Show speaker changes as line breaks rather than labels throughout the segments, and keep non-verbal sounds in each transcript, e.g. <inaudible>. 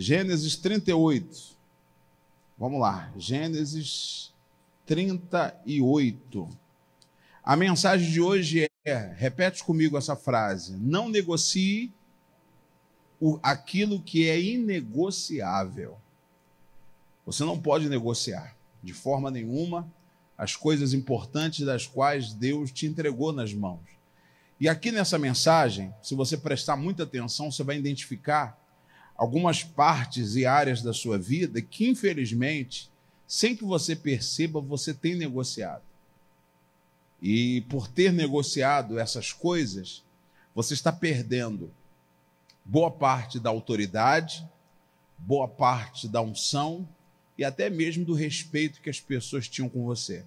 Gênesis 38. Vamos lá, Gênesis 38. A mensagem de hoje é: repete comigo essa frase. Não negocie o, aquilo que é inegociável. Você não pode negociar de forma nenhuma as coisas importantes das quais Deus te entregou nas mãos. E aqui nessa mensagem, se você prestar muita atenção, você vai identificar algumas partes e áreas da sua vida que, infelizmente, sem que você perceba, você tem negociado. E por ter negociado essas coisas, você está perdendo boa parte da autoridade, boa parte da unção e até mesmo do respeito que as pessoas tinham com você.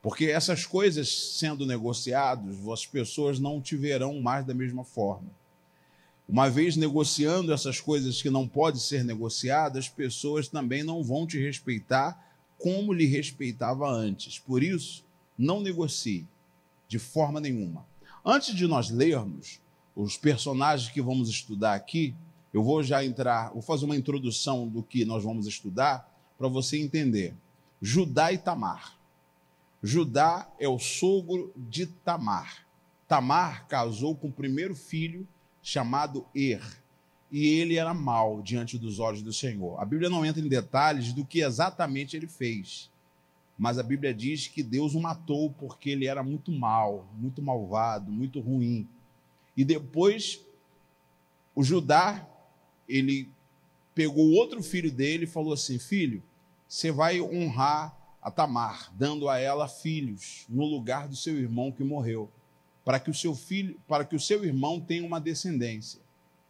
Porque essas coisas sendo negociadas, as pessoas não te verão mais da mesma forma. Uma vez negociando essas coisas que não podem ser negociadas, as pessoas também não vão te respeitar como lhe respeitava antes. Por isso, não negocie de forma nenhuma. Antes de nós lermos os personagens que vamos estudar aqui, eu vou já entrar, vou fazer uma introdução do que nós vamos estudar para você entender. Judá e Tamar. Judá é o sogro de Tamar. Tamar casou com o primeiro filho chamado Er, e ele era mau diante dos olhos do Senhor. A Bíblia não entra em detalhes do que exatamente ele fez, mas a Bíblia diz que Deus o matou porque ele era muito mau, muito malvado, muito ruim. E depois o Judá, ele pegou outro filho dele e falou assim: Filho, você vai honrar a Tamar, dando a ela filhos no lugar do seu irmão que morreu, para que o seu filho, para que o seu irmão tenha uma descendência.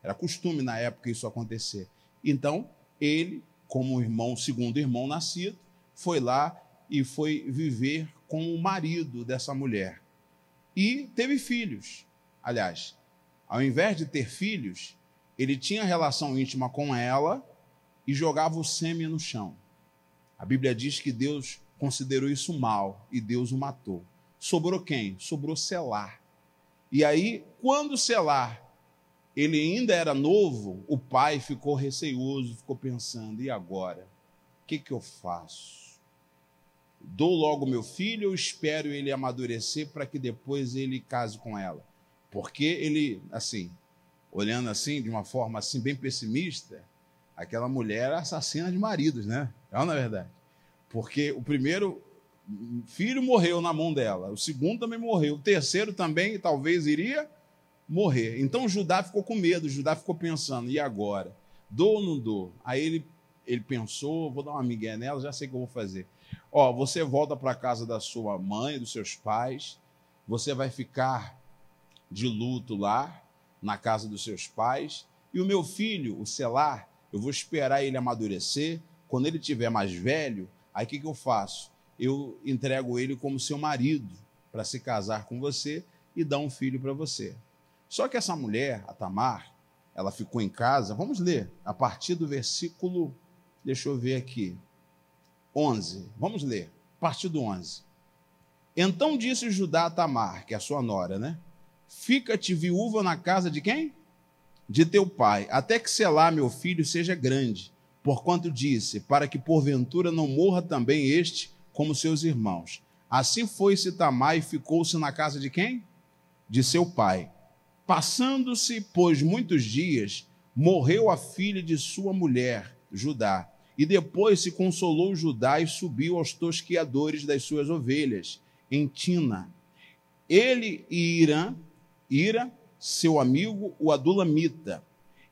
Era costume na época isso acontecer. Então, ele, como irmão, segundo irmão nascido, foi lá e foi viver com o marido dessa mulher. E teve filhos. Aliás, ao invés de ter filhos, ele tinha relação íntima com ela e jogava o sêmen no chão. A Bíblia diz que Deus considerou isso mal e Deus o matou. Sobrou quem? Sobrou Selar. E aí, quando Selar ele ainda era novo, o pai ficou receoso, ficou pensando: e agora? O que, que eu faço? Dou logo meu filho ou espero ele amadurecer para que depois ele case com ela? Porque ele, assim, olhando assim, de uma forma assim bem pessimista, aquela mulher era assassina de maridos, né? É na verdade. Porque o primeiro filho morreu na mão dela, o segundo também morreu, o terceiro também talvez iria morrer. Então Judá ficou com medo, Judá ficou pensando, e agora? Dou ou não dou? Aí ele, ele pensou, vou dar uma migué nela, já sei o que eu vou fazer. Ó, você volta para casa da sua mãe, dos seus pais, você vai ficar de luto lá, na casa dos seus pais, e o meu filho, o Selar, eu vou esperar ele amadurecer, quando ele tiver mais velho, aí o que, que eu faço? Eu entrego ele como seu marido para se casar com você e dar um filho para você. Só que essa mulher, a Tamar, ela ficou em casa. Vamos ler a partir do versículo, deixa eu ver aqui, 11. Vamos ler, a partir do 11. Então disse Judá a Tamar, que é a sua nora, né? Fica-te viúva na casa de quem? De teu pai, até que Selá, meu filho, seja grande. Porquanto disse, para que porventura não morra também este como seus irmãos. Assim foi-se Tamar e ficou-se na casa de quem? De seu pai. Passando-se, pois, muitos dias, morreu a filha de sua mulher, Judá. E depois se consolou Judá e subiu aos tosquiadores das suas ovelhas, em Tina. Ele e Irã, Ira, seu amigo, o Adulamita,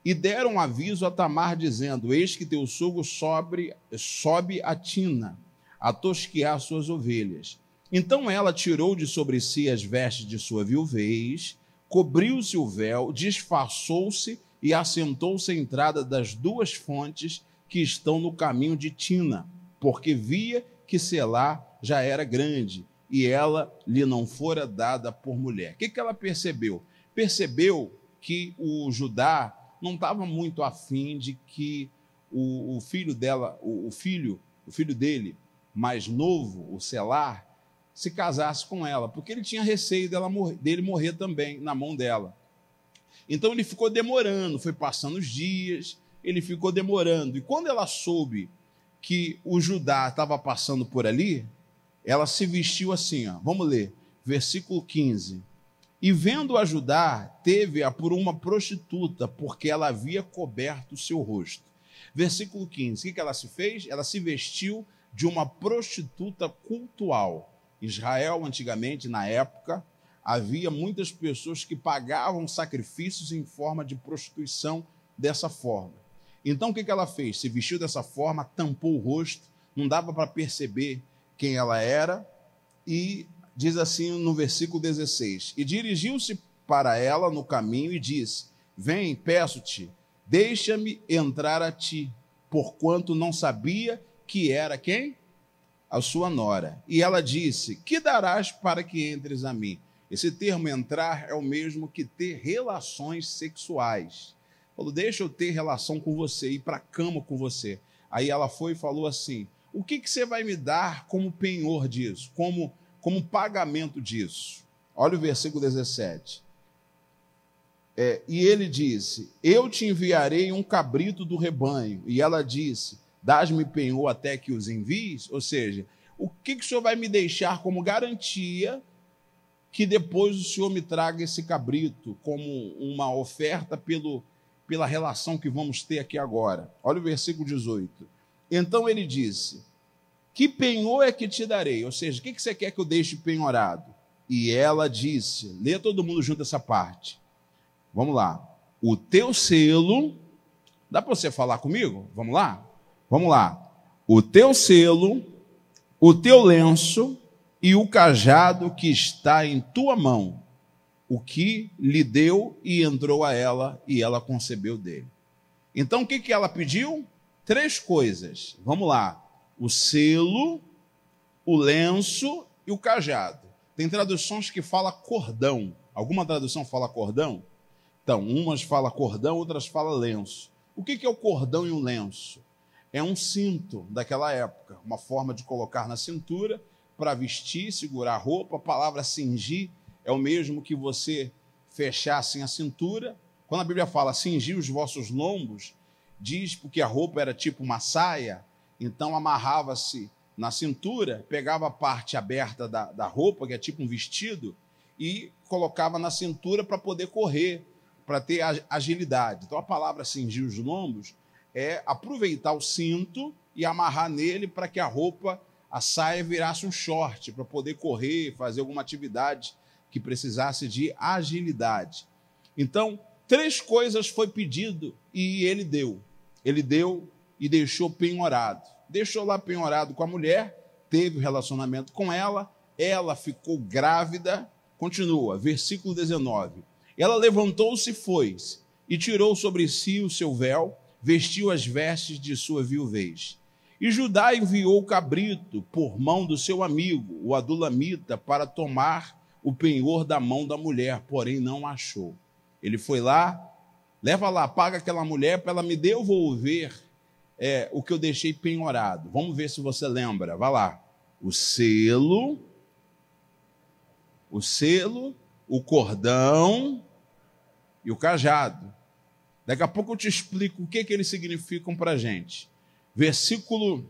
e deram aviso a Tamar, dizendo: Eis que teu sogro sobe, sobe a Tina, a tosquiar suas ovelhas. Então ela tirou de sobre si as vestes de sua viuvez, cobriu-se o véu, disfarçou-se e assentou-se à entrada das duas fontes que estão no caminho de Tina, porque via que Selá já era grande e ela lhe não fora dada por mulher. O que, que ela percebeu? Percebeu que o Judá não estava muito afim de que o, o filho dela, o, o, filho, o filho dele, mais novo, o Selar, se casasse com ela, porque ele tinha receio dela morrer, dele morrer também na mão dela. Então ele ficou demorando, foi passando os dias, ele ficou demorando. E quando ela soube que o Judá estava passando por ali, ela se vestiu assim, ó. Vamos ler, versículo 15. E vendo a Judá, teve-a por uma prostituta, porque ela havia coberto o seu rosto. Versículo 15. O que ela se fez? Ela se vestiu de uma prostituta cultual. Israel, antigamente, na época, havia muitas pessoas que pagavam sacrifícios em forma de prostituição dessa forma. Então, o que ela fez? Se vestiu dessa forma, tampou o rosto, não dava para perceber quem ela era, e diz assim no versículo 16: E dirigiu-se para ela no caminho e disse: Vem, peço-te, deixa-me entrar a ti, porquanto não sabia que era quem? A sua nora. E ela disse: Que darás para que entres a mim? Esse termo entrar é o mesmo que ter relações sexuais. Falou: Deixa eu ter relação com você, ir para a cama com você. Aí ela foi e falou assim: O que, que você vai me dar como penhor disso? Como como pagamento disso. Olha o versículo 17. É, e ele disse: Eu te enviarei um cabrito do rebanho. E ela disse: Dás-me penhor até que os envies? Ou seja, o que, que o senhor vai me deixar como garantia que depois o senhor me traga esse cabrito como uma oferta pelo, pela relação que vamos ter aqui agora? Olha o versículo 18. Então ele disse: que penhor é que te darei? Ou seja, o que você quer que eu deixe penhorado? E ela disse: lê todo mundo junto essa parte. Vamos lá. O teu selo. Dá para você falar comigo? Vamos lá? Vamos lá. O teu selo, o teu lenço e o cajado que está em tua mão, o que lhe deu e entrou a ela e ela concebeu dele. Então o que, que ela pediu? Três coisas. Vamos lá o selo, o lenço e o cajado. Tem traduções que fala cordão. Alguma tradução fala cordão? Então, umas fala cordão, outras fala lenço. O que é o cordão e o lenço? É um cinto daquela época, uma forma de colocar na cintura para vestir, segurar a roupa. A palavra cingir é o mesmo que você fechar assim a cintura. Quando a Bíblia fala cingir os vossos lombos, diz porque a roupa era tipo uma saia, então amarrava-se na cintura, pegava a parte aberta da, da roupa, que é tipo um vestido, e colocava na cintura para poder correr, para ter agilidade. Então a palavra cingir os lombos é aproveitar o cinto e amarrar nele para que a roupa, a saia virasse um short, para poder correr, fazer alguma atividade que precisasse de agilidade. Então, três coisas foi pedido e ele deu. Ele deu e deixou penhorado. Deixou lá penhorado com a mulher, teve relacionamento com ela, ela ficou grávida. Continua, versículo 19. Ela levantou-se e foi, e tirou sobre si o seu véu, vestiu as vestes de sua viuvez. E Judá enviou o cabrito por mão do seu amigo, o adulamita, para tomar o penhor da mão da mulher, porém não achou. Ele foi lá, leva lá, paga aquela mulher para ela me devolver é, o que eu deixei penhorado. Vamos ver se você lembra. Vá lá. O selo, o selo, o cordão e o cajado. Daqui a pouco eu te explico o que, que eles significam para a gente. Versículo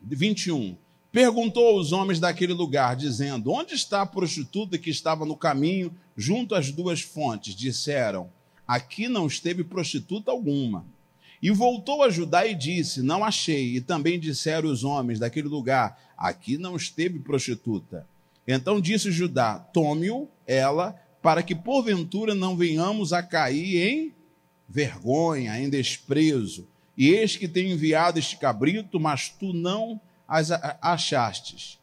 21. Perguntou aos homens daquele lugar, dizendo: Onde está a prostituta que estava no caminho junto às duas fontes? Disseram: Aqui não esteve prostituta alguma. E voltou a Judá e disse: Não achei. E também disseram os homens daquele lugar: Aqui não esteve prostituta. Então disse Judá: Tome-o, ela, para que porventura não venhamos a cair em vergonha, em desprezo. E eis que tenho enviado este cabrito, mas tu não as achastes.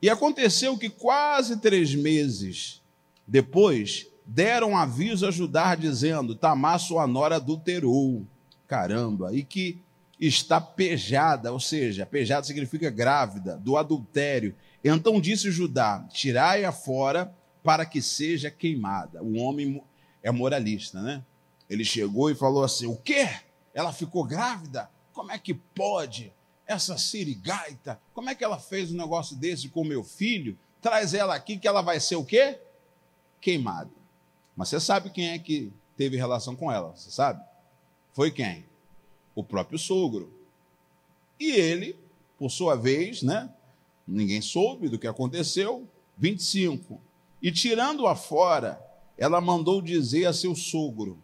E aconteceu que quase três meses depois deram aviso a Judá, dizendo: Tamar, sua nora, adulterou caramba, e que está pejada, ou seja, pejada significa grávida, do adultério. Então disse Judá: Tirai-a fora para que seja queimada. O homem é moralista, né? Ele chegou e falou assim: O quê? Ela ficou grávida? Como é que pode? Essa sirigaita, como é que ela fez um negócio desse com meu filho? Traz ela aqui que ela vai ser o quê? Queimada. Mas você sabe quem é que teve relação com ela, você sabe? Foi quem? O próprio sogro. E ele, por sua vez, né? Ninguém soube do que aconteceu. 25. E tirando-a fora, ela mandou dizer a seu sogro: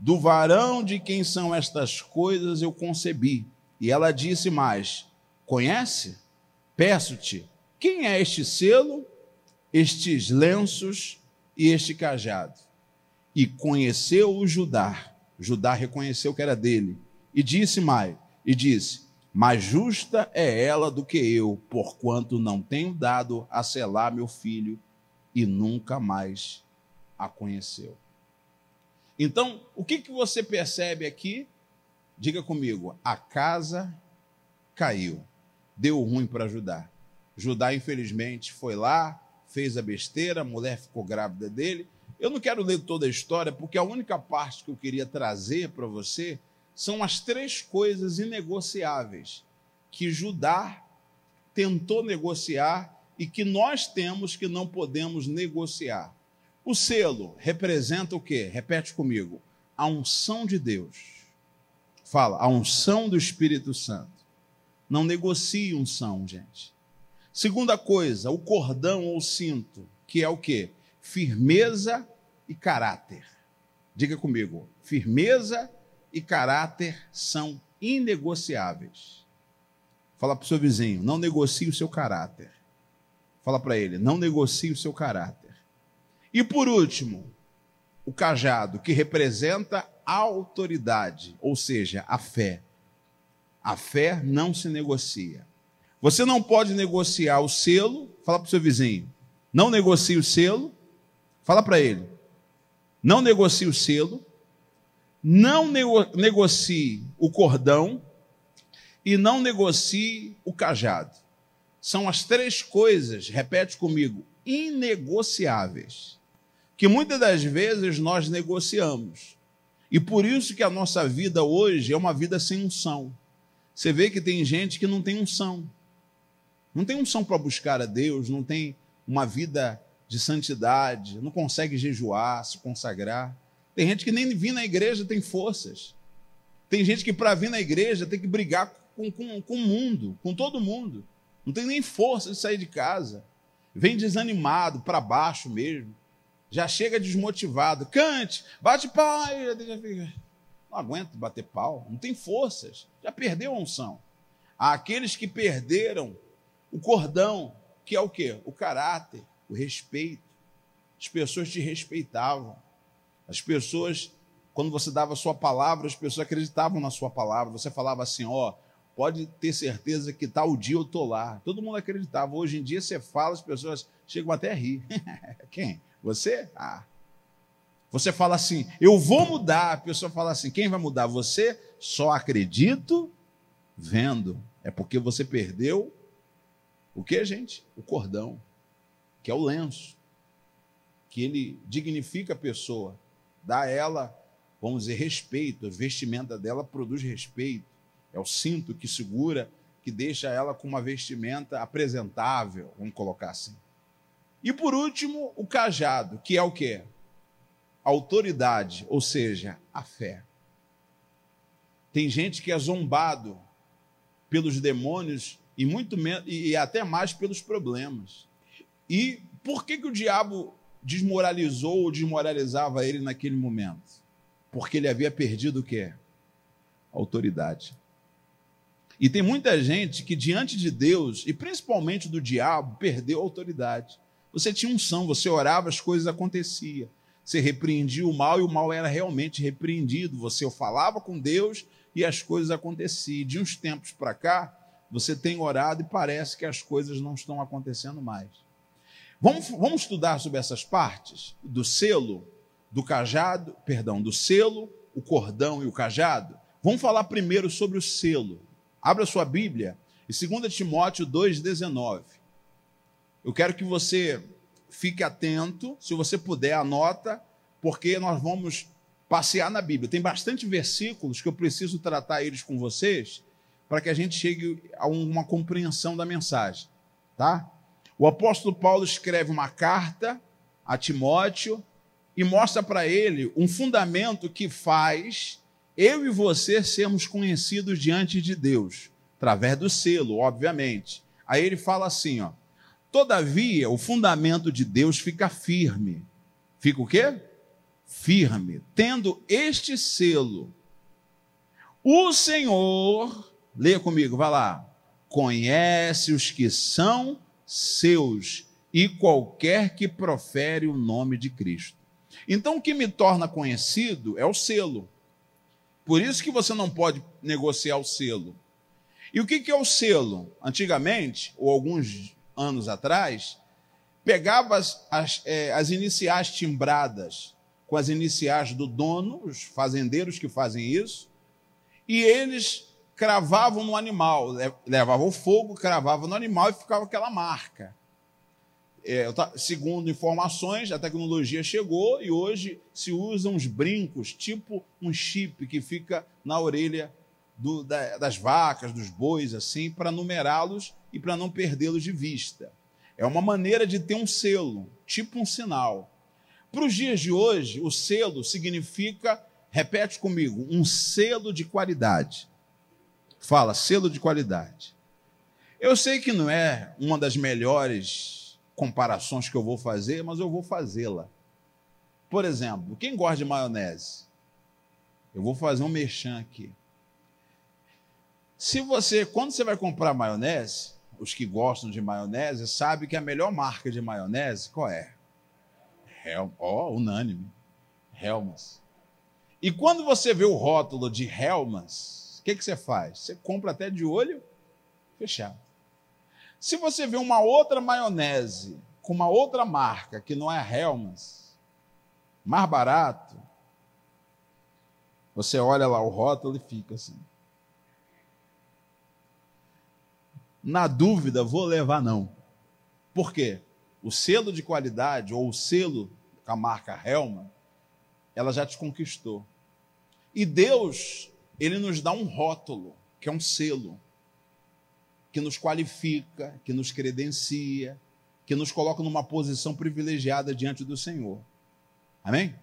Do varão de quem são estas coisas eu concebi. E ela disse mais: Conhece? Peço-te, quem é este selo, estes lenços e este cajado? E conheceu o Judá. Judá reconheceu que era dele. E disse mais: E disse: mais justa é ela do que eu, porquanto não tenho dado a selar meu filho e nunca mais a conheceu. Então, o que, que você percebe aqui? Diga comigo, a casa caiu, deu ruim para Judá. Judá, infelizmente, foi lá, fez a besteira, a mulher ficou grávida dele. Eu não quero ler toda a história, porque a única parte que eu queria trazer para você são as três coisas inegociáveis que Judá tentou negociar e que nós temos que não podemos negociar. O selo representa o quê? Repete comigo. A unção de Deus. Fala, a unção do Espírito Santo. Não negocie unção, gente. Segunda coisa, o cordão ou cinto, que é o quê? Firmeza e caráter. Diga comigo, firmeza e caráter são inegociáveis. Fala para o seu vizinho, não negocie o seu caráter. Fala para ele, não negocie o seu caráter. E por último, o cajado, que representa a autoridade, ou seja, a fé. A fé não se negocia. Você não pode negociar o selo, fala para o seu vizinho, não negocie o selo, fala para ele, não negocie o selo, não negocie o cordão e não negocie o cajado. São as três coisas, repete comigo, inegociáveis, que muitas das vezes nós negociamos. E por isso que a nossa vida hoje é uma vida sem unção. Você vê que tem gente que não tem unção. Não tem unção para buscar a Deus, não tem uma vida de santidade, não consegue jejuar, se consagrar. Tem gente que nem vir na igreja tem forças. Tem gente que para vir na igreja tem que brigar com, com, com o mundo, com todo mundo. Não tem nem força de sair de casa. Vem desanimado, para baixo mesmo. Já chega desmotivado. Cante, bate pau. Não aguento bater pau. Não tem forças. Já perdeu a unção. Há aqueles que perderam o cordão, que é o quê? O caráter, o respeito. As pessoas te respeitavam. As pessoas, quando você dava a sua palavra, as pessoas acreditavam na sua palavra. Você falava assim: ó, pode ter certeza que tal dia eu estou lá. Todo mundo acreditava. Hoje em dia você fala, as pessoas chegam até a rir. <laughs> Quem? Você? Ah. Você fala assim, eu vou mudar. A pessoa fala assim, quem vai mudar? Você? Só acredito vendo. É porque você perdeu o que, gente? O cordão, que é o lenço, que ele dignifica a pessoa dá a ela, vamos dizer, respeito. A vestimenta dela produz respeito. É o cinto que segura, que deixa ela com uma vestimenta apresentável, vamos colocar assim. E por último, o cajado, que é o quê? Autoridade, ou seja, a fé. Tem gente que é zombado pelos demônios e muito menos, e até mais pelos problemas. E por que, que o diabo desmoralizou ou desmoralizava ele naquele momento? Porque ele havia perdido o quê? autoridade. E tem muita gente que, diante de Deus, e principalmente do diabo, perdeu autoridade. Você tinha unção, você orava, as coisas aconteciam. Você repreendia o mal e o mal era realmente repreendido. Você falava com Deus e as coisas aconteciam. De uns tempos para cá, você tem orado e parece que as coisas não estão acontecendo mais. Vamos, vamos estudar sobre essas partes do selo, do cajado, perdão, do selo, o cordão e o cajado? Vamos falar primeiro sobre o selo. Abra sua Bíblia em 2 Timóteo 2,19. Eu quero que você fique atento, se você puder, anota, porque nós vamos passear na Bíblia. Tem bastante versículos que eu preciso tratar eles com vocês para que a gente chegue a uma compreensão da mensagem, tá? O apóstolo Paulo escreve uma carta a Timóteo e mostra para ele um fundamento que faz eu e você sermos conhecidos diante de Deus, através do selo, obviamente. Aí ele fala assim, ó: Todavia, o fundamento de Deus fica firme. Fica o quê? Firme, tendo este selo. O Senhor, leia comigo, vai lá. Conhece os que são seus e qualquer que profere o nome de Cristo. Então, o que me torna conhecido é o selo. Por isso que você não pode negociar o selo. E o que é o selo? Antigamente, ou alguns anos atrás, pegava as, as, é, as iniciais timbradas com as iniciais do dono, os fazendeiros que fazem isso, e eles cravavam no animal, levavam fogo, cravavam no animal e ficava aquela marca. É, segundo informações, a tecnologia chegou e hoje se usam uns brincos, tipo um chip que fica na orelha do, da, das vacas, dos bois, assim, para numerá-los e para não perdê-los de vista. É uma maneira de ter um selo, tipo um sinal. Para os dias de hoje, o selo significa, repete comigo, um selo de qualidade. Fala, selo de qualidade. Eu sei que não é uma das melhores comparações que eu vou fazer, mas eu vou fazê-la. Por exemplo, quem gosta de maionese? Eu vou fazer um mexão aqui. Se você, quando você vai comprar maionese, os que gostam de maionese sabem que a melhor marca de maionese qual é? Hel ó, oh, unânime. Helmas. E quando você vê o rótulo de Helmas, o que, que você faz? Você compra até de olho fechado. Se você vê uma outra maionese com uma outra marca que não é Helmas, mais barato, você olha lá o rótulo e fica assim. Na dúvida, vou levar não. Por quê? O selo de qualidade ou o selo com a marca Helma, ela já te conquistou. E Deus, ele nos dá um rótulo, que é um selo que nos qualifica, que nos credencia, que nos coloca numa posição privilegiada diante do Senhor. Amém?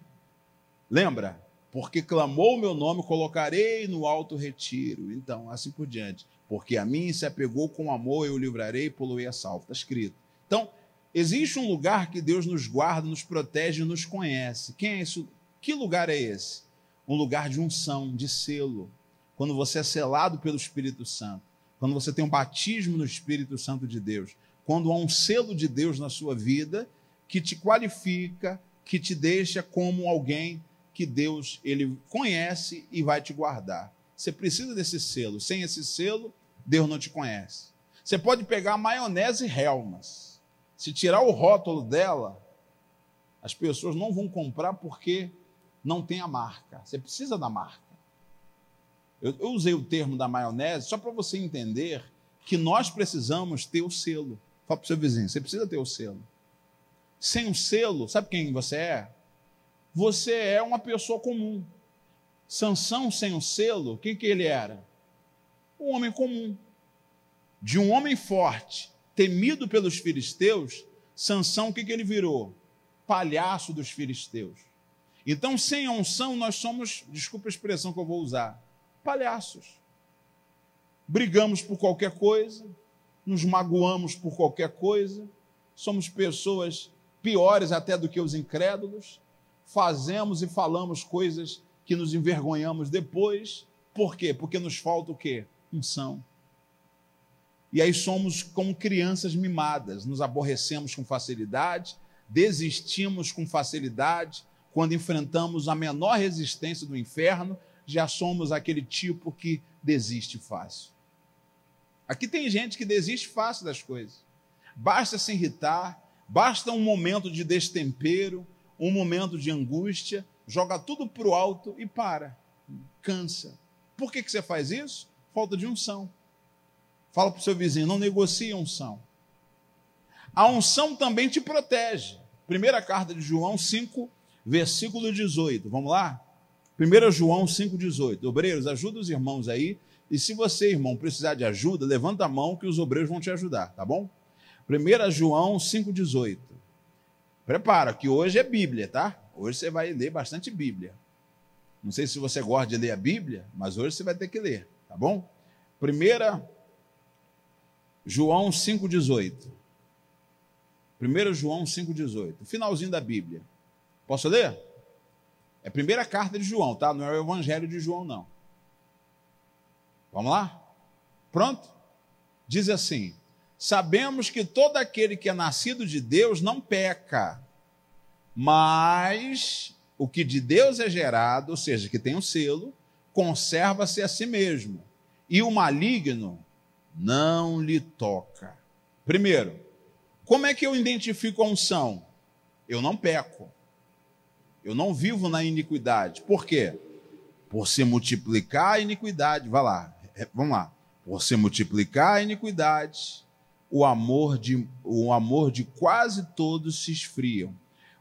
Lembra? Porque clamou o meu nome, colocarei no alto retiro. Então, assim por diante. Porque a mim se apegou com amor, eu o livrarei e poluei a salvo. Está escrito. Então, existe um lugar que Deus nos guarda, nos protege e nos conhece. Quem é isso? Que lugar é esse? Um lugar de unção, de selo. Quando você é selado pelo Espírito Santo quando você tem um batismo no Espírito Santo de Deus, quando há um selo de Deus na sua vida que te qualifica, que te deixa como alguém que Deus ele conhece e vai te guardar. Você precisa desse selo. Sem esse selo, Deus não te conhece. Você pode pegar maionese Helmas. Se tirar o rótulo dela, as pessoas não vão comprar porque não tem a marca. Você precisa da marca. Eu, eu usei o termo da maionese só para você entender que nós precisamos ter o selo. Fala para o seu vizinho, você precisa ter o selo. Sem o selo, sabe quem você é? Você é uma pessoa comum. Sansão sem o selo, o que, que ele era? Um homem comum. De um homem forte, temido pelos filisteus, Sansão, o que, que ele virou? Palhaço dos filisteus. Então, sem a unção, nós somos, desculpa a expressão que eu vou usar, palhaços. Brigamos por qualquer coisa, nos magoamos por qualquer coisa, somos pessoas piores até do que os incrédulos, fazemos e falamos coisas que nos envergonhamos depois. Por quê? Porque nos falta o quê? Unção. E aí somos como crianças mimadas, nos aborrecemos com facilidade, desistimos com facilidade quando enfrentamos a menor resistência do inferno já somos aquele tipo que desiste fácil. Aqui tem gente que desiste fácil das coisas. Basta se irritar, basta um momento de destempero, um momento de angústia, joga tudo para o alto e para. Cansa. Por que, que você faz isso? Falta de unção. Fala para o seu vizinho, não negocie unção. A unção também te protege. Primeira carta de João 5, versículo 18. Vamos lá? 1 João 5,18. Obreiros, ajuda os irmãos aí. E se você, irmão, precisar de ajuda, levanta a mão que os obreiros vão te ajudar, tá bom? 1 João 5,18. Prepara, que hoje é Bíblia, tá? Hoje você vai ler bastante Bíblia. Não sei se você gosta de ler a Bíblia, mas hoje você vai ter que ler, tá bom? Primeira João 5,18. 1 João 5,18. Finalzinho da Bíblia. Posso ler? É a primeira carta de João, tá? Não é o Evangelho de João, não. Vamos lá? Pronto? Diz assim: Sabemos que todo aquele que é nascido de Deus não peca, mas o que de Deus é gerado, ou seja, que tem um selo, conserva-se a si mesmo, e o maligno não lhe toca. Primeiro, como é que eu identifico a unção? Eu não peco. Eu não vivo na iniquidade. Por quê? Por se multiplicar a iniquidade. Vai lá, é, vamos lá. Por se multiplicar a iniquidade, o amor de, o amor de quase todos se esfriam.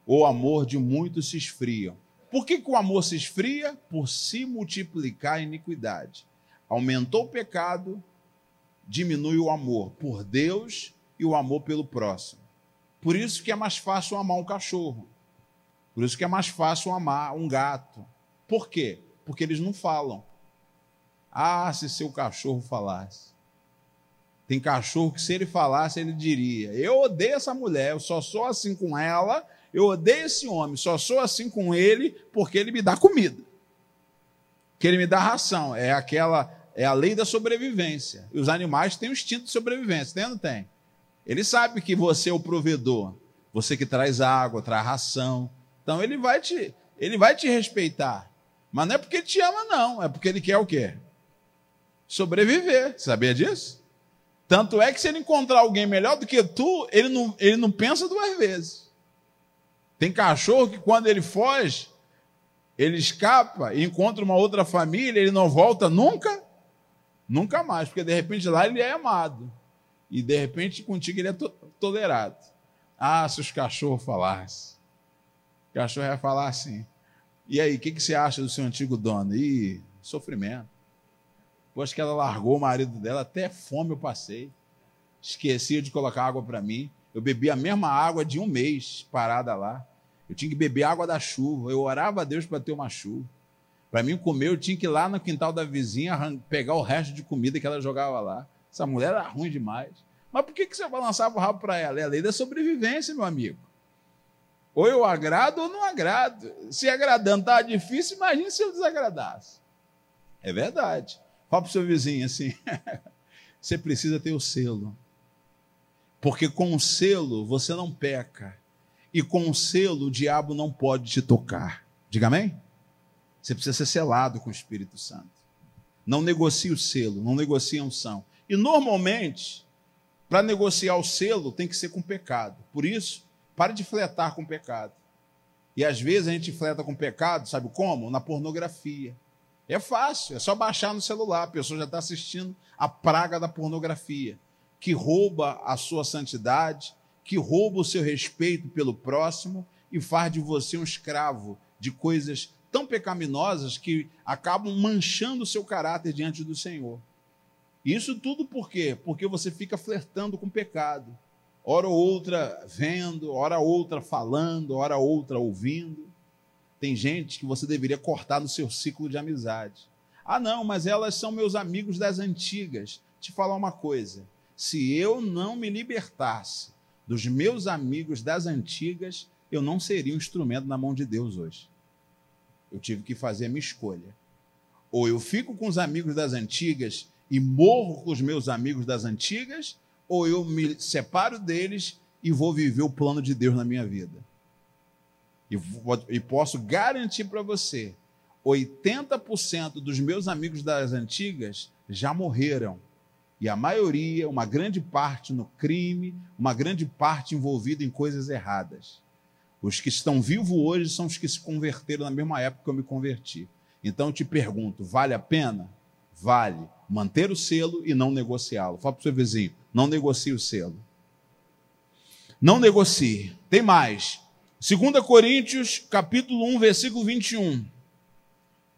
O amor de muitos se esfriam. Por que, que o amor se esfria? Por se multiplicar a iniquidade. Aumentou o pecado, diminui o amor por Deus e o amor pelo próximo. Por isso que é mais fácil amar um cachorro. Por isso que é mais fácil amar um gato. Por quê? Porque eles não falam. Ah, se seu cachorro falasse. Tem cachorro que, se ele falasse, ele diria: Eu odeio essa mulher, eu só sou assim com ela, eu odeio esse homem, só sou assim com ele porque ele me dá comida. Que ele me dá ração. É aquela, é a lei da sobrevivência. E os animais têm um instinto de sobrevivência, tem ou não tem? Ele sabe que você é o provedor, você que traz água, traz ração. Então ele vai te, ele vai te respeitar. Mas não é porque ele te ama, não. É porque ele quer o quê? Sobreviver. Sabia disso? Tanto é que se ele encontrar alguém melhor do que tu, ele não, ele não pensa duas vezes. Tem cachorro que quando ele foge, ele escapa e encontra uma outra família, ele não volta nunca, nunca mais, porque de repente lá ele é amado. E de repente contigo ele é to tolerado. Ah, se os cachorros falassem. O cachorro ia falar assim. E aí, o que, que você acha do seu antigo dono? Ih, sofrimento. Depois que ela largou o marido dela, até fome eu passei. Esquecia de colocar água para mim. Eu bebi a mesma água de um mês parada lá. Eu tinha que beber água da chuva. Eu orava a Deus para ter uma chuva. Para mim comer, eu tinha que ir lá no quintal da vizinha pegar o resto de comida que ela jogava lá. Essa mulher era ruim demais. Mas por que, que você balançava o rabo para ela? É a lei da sobrevivência, meu amigo. Ou eu agrado ou não agrado. Se agradando está difícil, imagine se eu desagradasse. É verdade. Fala para o seu vizinho assim: <laughs> você precisa ter o selo. Porque com o selo você não peca. E com o selo o diabo não pode te tocar. Diga amém? Você precisa ser selado com o Espírito Santo. Não negocie o selo, não negocie a unção. E normalmente, para negociar o selo, tem que ser com pecado. Por isso, pare de fletar com pecado. E às vezes a gente fleta com pecado, sabe como? Na pornografia. É fácil, é só baixar no celular, a pessoa já está assistindo a praga da pornografia, que rouba a sua santidade, que rouba o seu respeito pelo próximo e faz de você um escravo de coisas tão pecaminosas que acabam manchando o seu caráter diante do Senhor. Isso tudo por quê? Porque você fica flertando com o pecado. Hora ou outra vendo, hora outra falando, hora outra ouvindo. Tem gente que você deveria cortar no seu ciclo de amizade. Ah, não, mas elas são meus amigos das antigas. Te falar uma coisa: se eu não me libertasse dos meus amigos das antigas, eu não seria um instrumento na mão de Deus hoje. Eu tive que fazer a minha escolha. Ou eu fico com os amigos das antigas e morro com os meus amigos das antigas, ou eu me separo deles e vou viver o plano de Deus na minha vida. E, e posso garantir para você: 80% dos meus amigos das antigas já morreram. E a maioria, uma grande parte no crime, uma grande parte envolvida em coisas erradas. Os que estão vivos hoje são os que se converteram na mesma época que eu me converti. Então eu te pergunto: vale a pena? Vale manter o selo e não negociá-lo. Fala para o seu vizinho, não negocie o selo. Não negocie. Tem mais. 2 Coríntios, capítulo 1, versículo 21.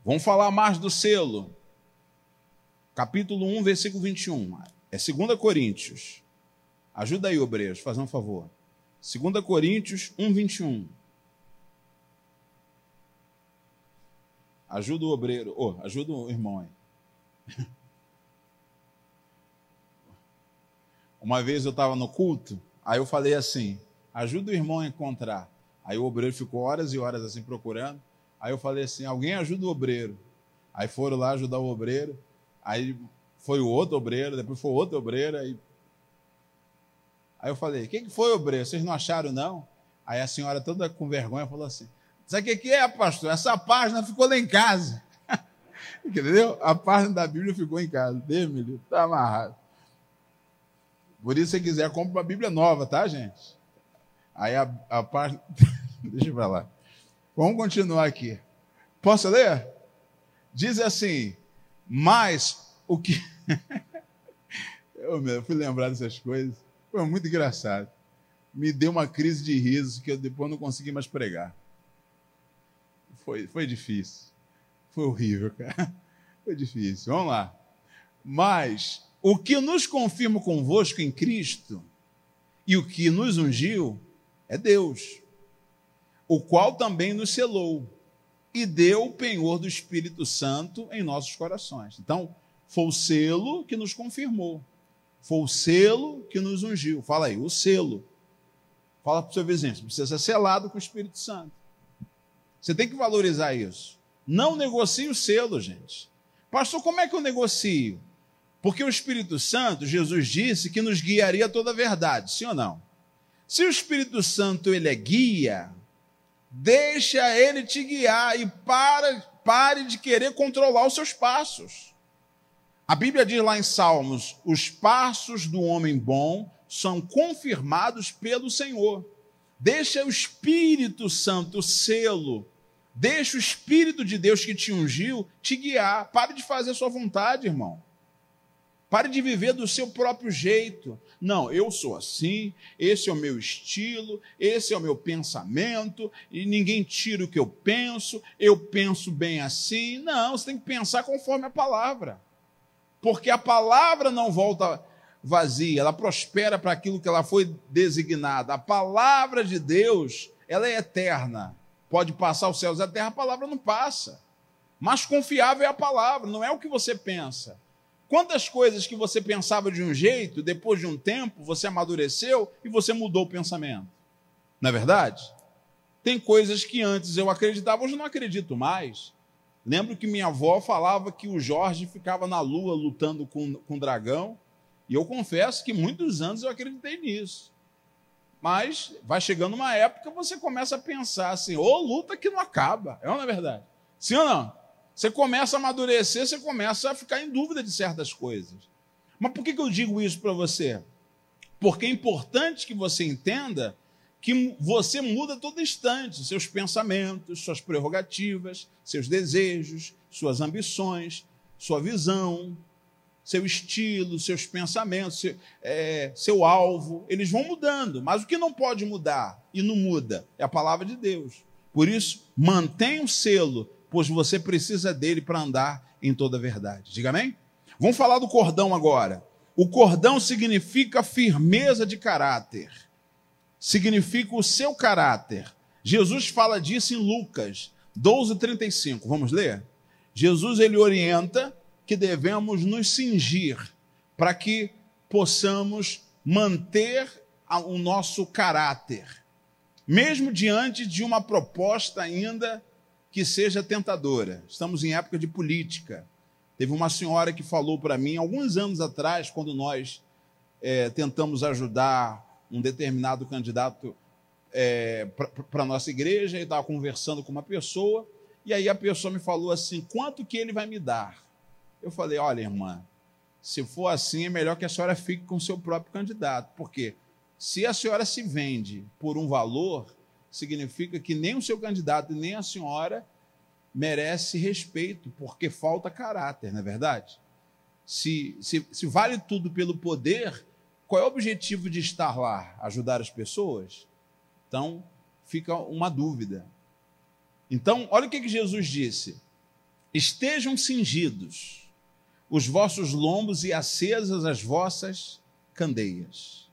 Vamos falar mais do selo. Capítulo 1, versículo 21. É 2 Coríntios. Ajuda aí, obreiros, faz um favor. 2 Coríntios 1, 21. Ajuda o obreiro, oh, ajuda o irmão aí. <laughs> Uma vez eu estava no culto, aí eu falei assim: ajuda o irmão a encontrar. Aí o obreiro ficou horas e horas assim procurando. Aí eu falei assim: alguém ajuda o obreiro. Aí foram lá ajudar o obreiro. Aí foi o outro obreiro, depois foi outro obreiro. Aí, aí eu falei: quem que foi, obreiro? Vocês não acharam, não? Aí a senhora, toda com vergonha, falou assim: Sabe o que é, pastor? Essa página ficou lá em casa. <laughs> Entendeu? A página da Bíblia ficou em casa. Deus me livre, está amarrado. Por isso, se quiser, compra uma Bíblia nova, tá, gente? Aí a, a página. <laughs> Deixa eu falar. Vamos continuar aqui. Posso ler? Diz assim, mas o que. <laughs> eu, meu, fui lembrar dessas coisas. Foi muito engraçado. Me deu uma crise de riso que eu depois não consegui mais pregar. Foi, foi difícil. Foi horrível, cara. <laughs> Foi difícil. Vamos lá. Mas o que nos confirma convosco em Cristo e o que nos ungiu é Deus, o qual também nos selou e deu o penhor do Espírito Santo em nossos corações. Então, foi o selo que nos confirmou. Foi o selo que nos ungiu. Fala aí, o selo. Fala para o seu vizinho, você precisa ser selado com o Espírito Santo. Você tem que valorizar isso. Não negocie o selo, gente. Pastor, como é que eu negocio? Porque o Espírito Santo, Jesus disse que nos guiaria toda a verdade, sim ou não? Se o Espírito Santo ele é guia, deixa ele te guiar e para, pare de querer controlar os seus passos. A Bíblia diz lá em Salmos: os passos do homem bom são confirmados pelo Senhor. Deixa o Espírito Santo, selo, deixa o Espírito de Deus que te ungiu te guiar. Pare de fazer a sua vontade, irmão. Pare de viver do seu próprio jeito. Não, eu sou assim, esse é o meu estilo, esse é o meu pensamento, e ninguém tira o que eu penso, eu penso bem assim. Não, você tem que pensar conforme a palavra. Porque a palavra não volta vazia, ela prospera para aquilo que ela foi designada. A palavra de Deus, ela é eterna. Pode passar os céus e a terra, a palavra não passa. Mas confiável é a palavra, não é o que você pensa. Quantas coisas que você pensava de um jeito, depois de um tempo, você amadureceu e você mudou o pensamento? Não é verdade? Tem coisas que antes eu acreditava, hoje não acredito mais. Lembro que minha avó falava que o Jorge ficava na lua lutando com, com o dragão, e eu confesso que muitos anos eu acreditei nisso. Mas vai chegando uma época você começa a pensar assim, ô luta que não acaba. É ou não é verdade? Sim ou não? Você começa a amadurecer, você começa a ficar em dúvida de certas coisas. Mas por que, eu digo isso para você? Porque é importante que você entenda que você muda todo instante seus pensamentos, suas prerrogativas, seus desejos, suas ambições, sua visão, seu estilo, seus pensamentos, seu, é, seu alvo, eles vão mudando. Mas o que não pode mudar e não muda é a palavra de Deus. Por isso, mantenha o selo pois você precisa dele para andar em toda a verdade. Diga amém? Vamos falar do cordão agora. O cordão significa firmeza de caráter, significa o seu caráter. Jesus fala disso em Lucas 12:35. Vamos ler? Jesus ele orienta que devemos nos cingir para que possamos manter o nosso caráter, mesmo diante de uma proposta ainda que seja tentadora. Estamos em época de política. Teve uma senhora que falou para mim, alguns anos atrás, quando nós é, tentamos ajudar um determinado candidato é, para a nossa igreja, e estava conversando com uma pessoa, e aí a pessoa me falou assim: quanto que ele vai me dar? Eu falei: olha, irmã, se for assim, é melhor que a senhora fique com o seu próprio candidato, porque se a senhora se vende por um valor, significa que nem o seu candidato nem a senhora merece respeito, porque falta caráter, não é verdade? Se, se, se vale tudo pelo poder, qual é o objetivo de estar lá? Ajudar as pessoas? Então, fica uma dúvida. Então, olha o que, que Jesus disse: estejam cingidos os vossos lombos e acesas as vossas candeias.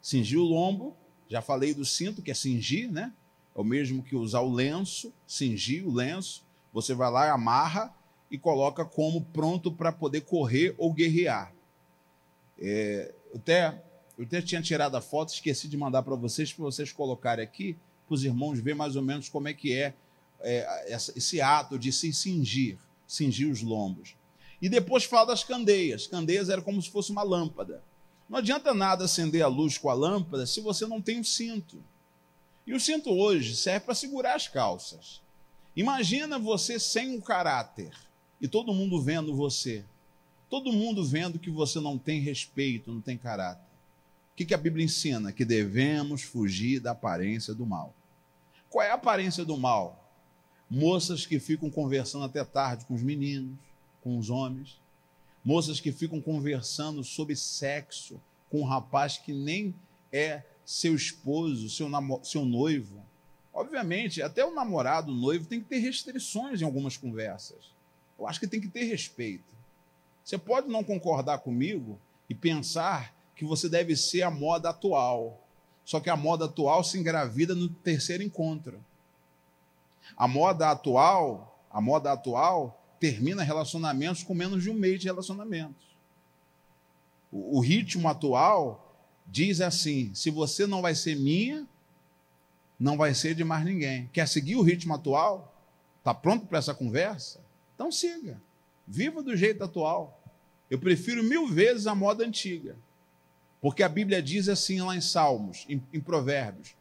Cingir o lombo já falei do cinto, que é cingir, né? É o mesmo que usar o lenço, cingir o lenço. Você vai lá, amarra e coloca como pronto para poder correr ou guerrear. É, eu, até, eu até tinha tirado a foto, esqueci de mandar para vocês, para vocês colocarem aqui, para os irmãos ver mais ou menos como é que é, é esse ato de se cingir, cingir os lombos. E depois fala das candeias. Candeias era como se fosse uma lâmpada. Não adianta nada acender a luz com a lâmpada se você não tem o cinto. E o cinto hoje serve para segurar as calças. Imagina você sem um caráter e todo mundo vendo você. Todo mundo vendo que você não tem respeito, não tem caráter. O que, que a Bíblia ensina? Que devemos fugir da aparência do mal. Qual é a aparência do mal? Moças que ficam conversando até tarde com os meninos, com os homens. Moças que ficam conversando sobre sexo com um rapaz que nem é seu esposo, seu, seu noivo. Obviamente, até o namorado, o noivo, tem que ter restrições em algumas conversas. Eu acho que tem que ter respeito. Você pode não concordar comigo e pensar que você deve ser a moda atual. Só que a moda atual se engravida no terceiro encontro. A moda atual, a moda atual termina relacionamentos com menos de um mês de relacionamentos. O, o ritmo atual diz assim: se você não vai ser minha, não vai ser de mais ninguém. Quer seguir o ritmo atual? Está pronto para essa conversa? Então siga. Viva do jeito atual. Eu prefiro mil vezes a moda antiga. Porque a Bíblia diz assim lá em Salmos, em, em Provérbios,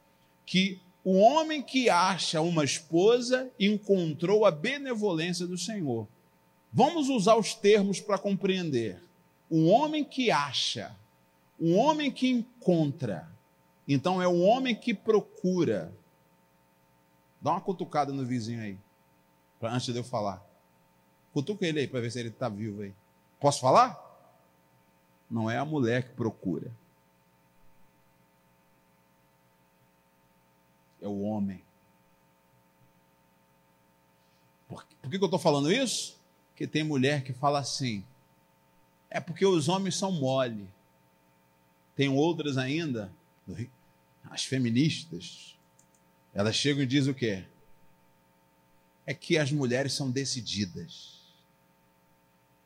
que o homem que acha uma esposa encontrou a benevolência do Senhor. Vamos usar os termos para compreender. O homem que acha, o homem que encontra. Então é o homem que procura. Dá uma cutucada no vizinho aí, antes de eu falar. Cutuca ele aí para ver se ele está vivo aí. Posso falar? Não é a mulher que procura. É o homem. Por, por que, que eu estou falando isso? Porque tem mulher que fala assim. É porque os homens são mole. Tem outras ainda, as feministas, elas chegam e dizem o quê? É que as mulheres são decididas.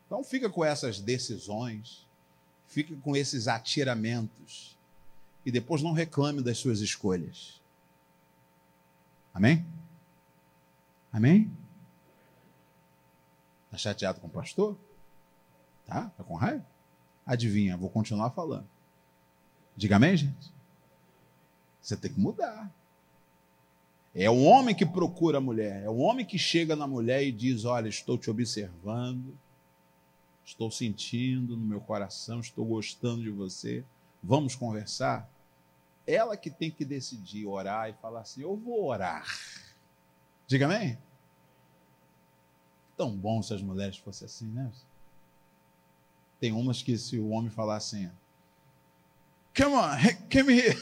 Então fica com essas decisões, fica com esses atiramentos e depois não reclame das suas escolhas. Amém? Amém? Está chateado com o pastor? Tá? Está com raiva? Adivinha, vou continuar falando. Diga amém, gente? Você tem que mudar. É o homem que procura a mulher, é o homem que chega na mulher e diz: Olha, estou te observando estou sentindo no meu coração, estou gostando de você, vamos conversar. Ela que tem que decidir orar e falar assim: eu vou orar. Diga amém? Tão bom se as mulheres fossem assim, né? Tem umas que se o homem falar assim, come on, <laughs> come here.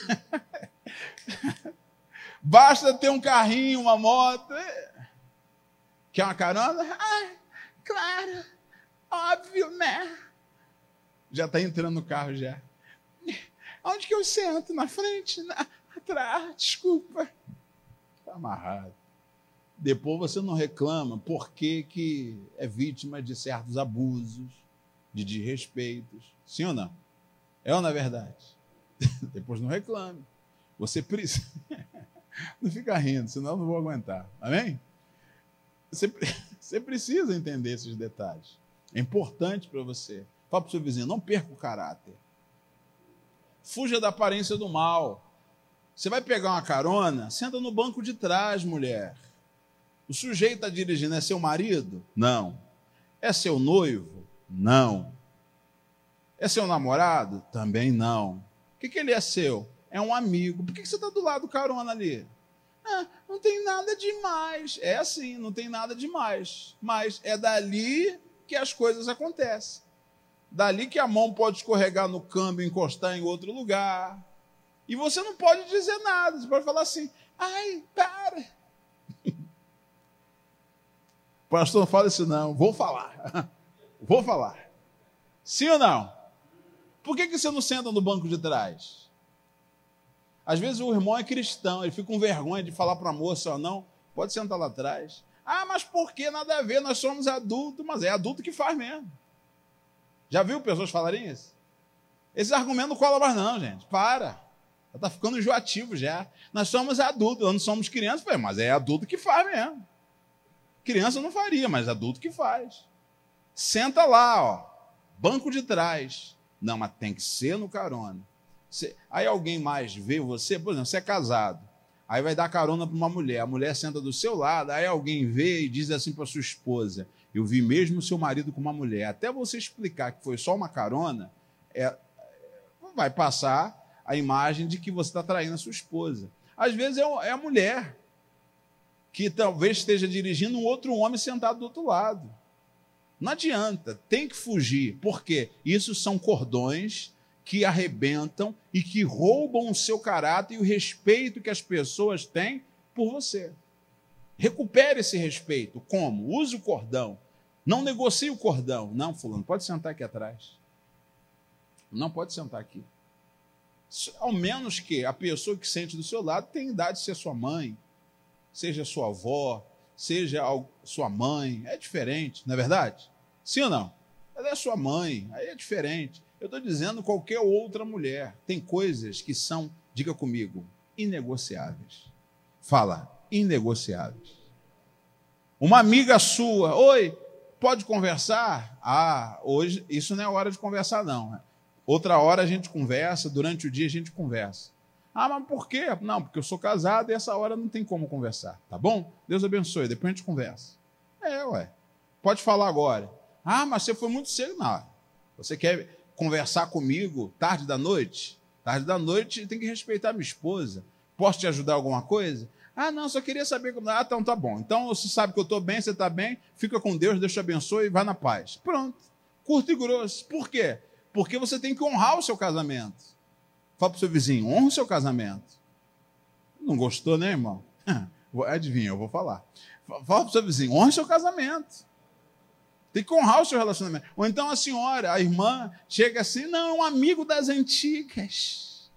<laughs> Basta ter um carrinho, uma moto. Quer uma carona? Ah, claro. Óbvio, né? Já está entrando no carro já. Onde que eu sento? Na frente? Na... Atrás? Desculpa. Está amarrado. Depois você não reclama porque que é vítima de certos abusos, de desrespeitos. Sim ou não? É ou não é verdade? <laughs> Depois não reclame. Você precisa. <laughs> Não fica rindo, senão eu não vou aguentar. Amém? Você, <laughs> você precisa entender esses detalhes. É importante para você. Fala para o seu vizinho, não perca o caráter. Fuja da aparência do mal. Você vai pegar uma carona, senta no banco de trás, mulher. O sujeito está dirigindo, é seu marido? Não. É seu noivo? Não. É seu namorado? Também não. O que, que ele é seu? É um amigo. Por que, que você está do lado do carona ali? Ah, não tem nada demais. É assim, não tem nada demais. Mas é dali que as coisas acontecem. Dali que a mão pode escorregar no câmbio e encostar em outro lugar. E você não pode dizer nada. Você pode falar assim: ai, para. Pastor, não fala isso não. Vou falar. <laughs> Vou falar. Sim ou não? Por que, que você não senta no banco de trás? Às vezes o irmão é cristão, ele fica com vergonha de falar para a moça, ou não, pode sentar lá atrás. Ah, mas por que nada a ver? Nós somos adultos, mas é adulto que faz mesmo. Já viu pessoas falarem isso? Esse argumento não cola mais, não, gente. Para. Está ficando enjoativo já. Nós somos adultos, nós não somos crianças, mas é adulto que faz mesmo. Criança não faria, mas adulto que faz. Senta lá, ó, banco de trás. Não, mas tem que ser no carona. Aí alguém mais vê você, por exemplo, você é casado. Aí vai dar carona para uma mulher. A mulher senta do seu lado, aí alguém vê e diz assim para sua esposa: Eu vi mesmo seu marido com uma mulher. Até você explicar que foi só uma carona, é, vai passar a imagem de que você está traindo a sua esposa. Às vezes é, é a mulher que talvez esteja dirigindo um outro homem sentado do outro lado. Não adianta, tem que fugir. Por quê? Isso são cordões que arrebentam e que roubam o seu caráter e o respeito que as pessoas têm por você. Recupere esse respeito. Como? Use o cordão. Não negocie o cordão. Não, fulano, pode sentar aqui atrás. Não pode sentar aqui. Ao menos que a pessoa que sente do seu lado tenha idade de ser sua mãe, seja sua avó, seja sua mãe. É diferente, não é verdade? Sim ou não? Ela é sua mãe, aí é diferente. Eu estou dizendo qualquer outra mulher. Tem coisas que são, diga comigo, inegociáveis. Fala, inegociáveis. Uma amiga sua, oi, pode conversar? Ah, hoje isso não é hora de conversar, não. Outra hora a gente conversa, durante o dia a gente conversa. Ah, mas por quê? Não, porque eu sou casado e essa hora não tem como conversar. Tá bom? Deus abençoe, depois a gente conversa. É, ué. Pode falar agora. Ah, mas você foi muito cedo. Não. Você quer conversar comigo tarde da noite? Tarde da noite tem que respeitar minha esposa. Posso te ajudar alguma coisa? Ah, não, só queria saber como. Ah, então tá bom. Então você sabe que eu estou bem, você está bem, fica com Deus, Deus te abençoe e vai na paz. Pronto. Curto e grosso. Por quê? Porque você tem que honrar o seu casamento. Fala para o seu vizinho, honra o seu casamento. Não gostou, né, irmão? <laughs> Adivinha, eu vou falar. Fala para o seu vizinho, honra o seu casamento. Tem que honrar o seu relacionamento. Ou então a senhora, a irmã, chega assim, não, um amigo das antigas.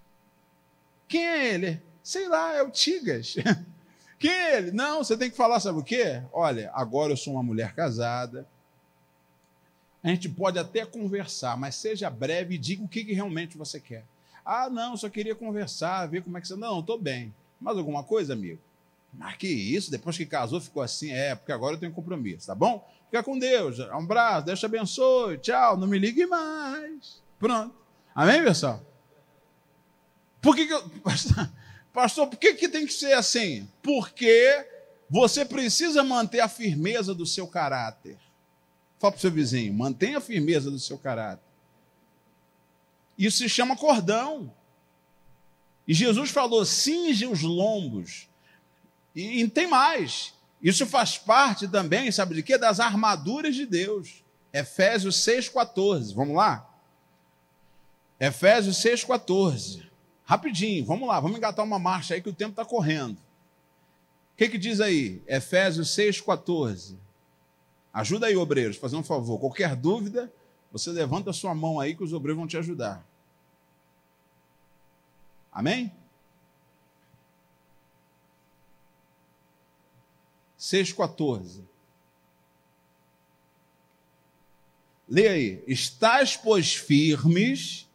Quem é ele? Sei lá, é o Tigas. <laughs> Quem é ele? Não, você tem que falar, sabe o quê? Olha, agora eu sou uma mulher casada. A gente pode até conversar, mas seja breve e diga o que, que realmente você quer. Ah, não, só queria conversar, ver como é que você. Não, estou bem. Mais alguma coisa, amigo? Mas que isso? Depois que casou, ficou assim? É, porque agora eu tenho compromisso, tá bom? Fica com Deus. Um abraço, Deus te abençoe. Tchau, não me ligue mais. Pronto. Amém, pessoal? Por que, que eu. <laughs> Pastor, por que, que tem que ser assim? Porque você precisa manter a firmeza do seu caráter. Fala para o seu vizinho, mantenha a firmeza do seu caráter. Isso se chama cordão. E Jesus falou: cinge os lombos. E, e tem mais. Isso faz parte também, sabe de quê? Das armaduras de Deus. Efésios 6,14. Vamos lá? Efésios 6,14. Rapidinho, vamos lá, vamos engatar uma marcha aí que o tempo está correndo. O que, que diz aí? Efésios 6,14. Ajuda aí, obreiros, fazer um favor. Qualquer dúvida, você levanta a sua mão aí que os obreiros vão te ajudar. Amém? 6,14. Leia aí. Estais, pois, firmes,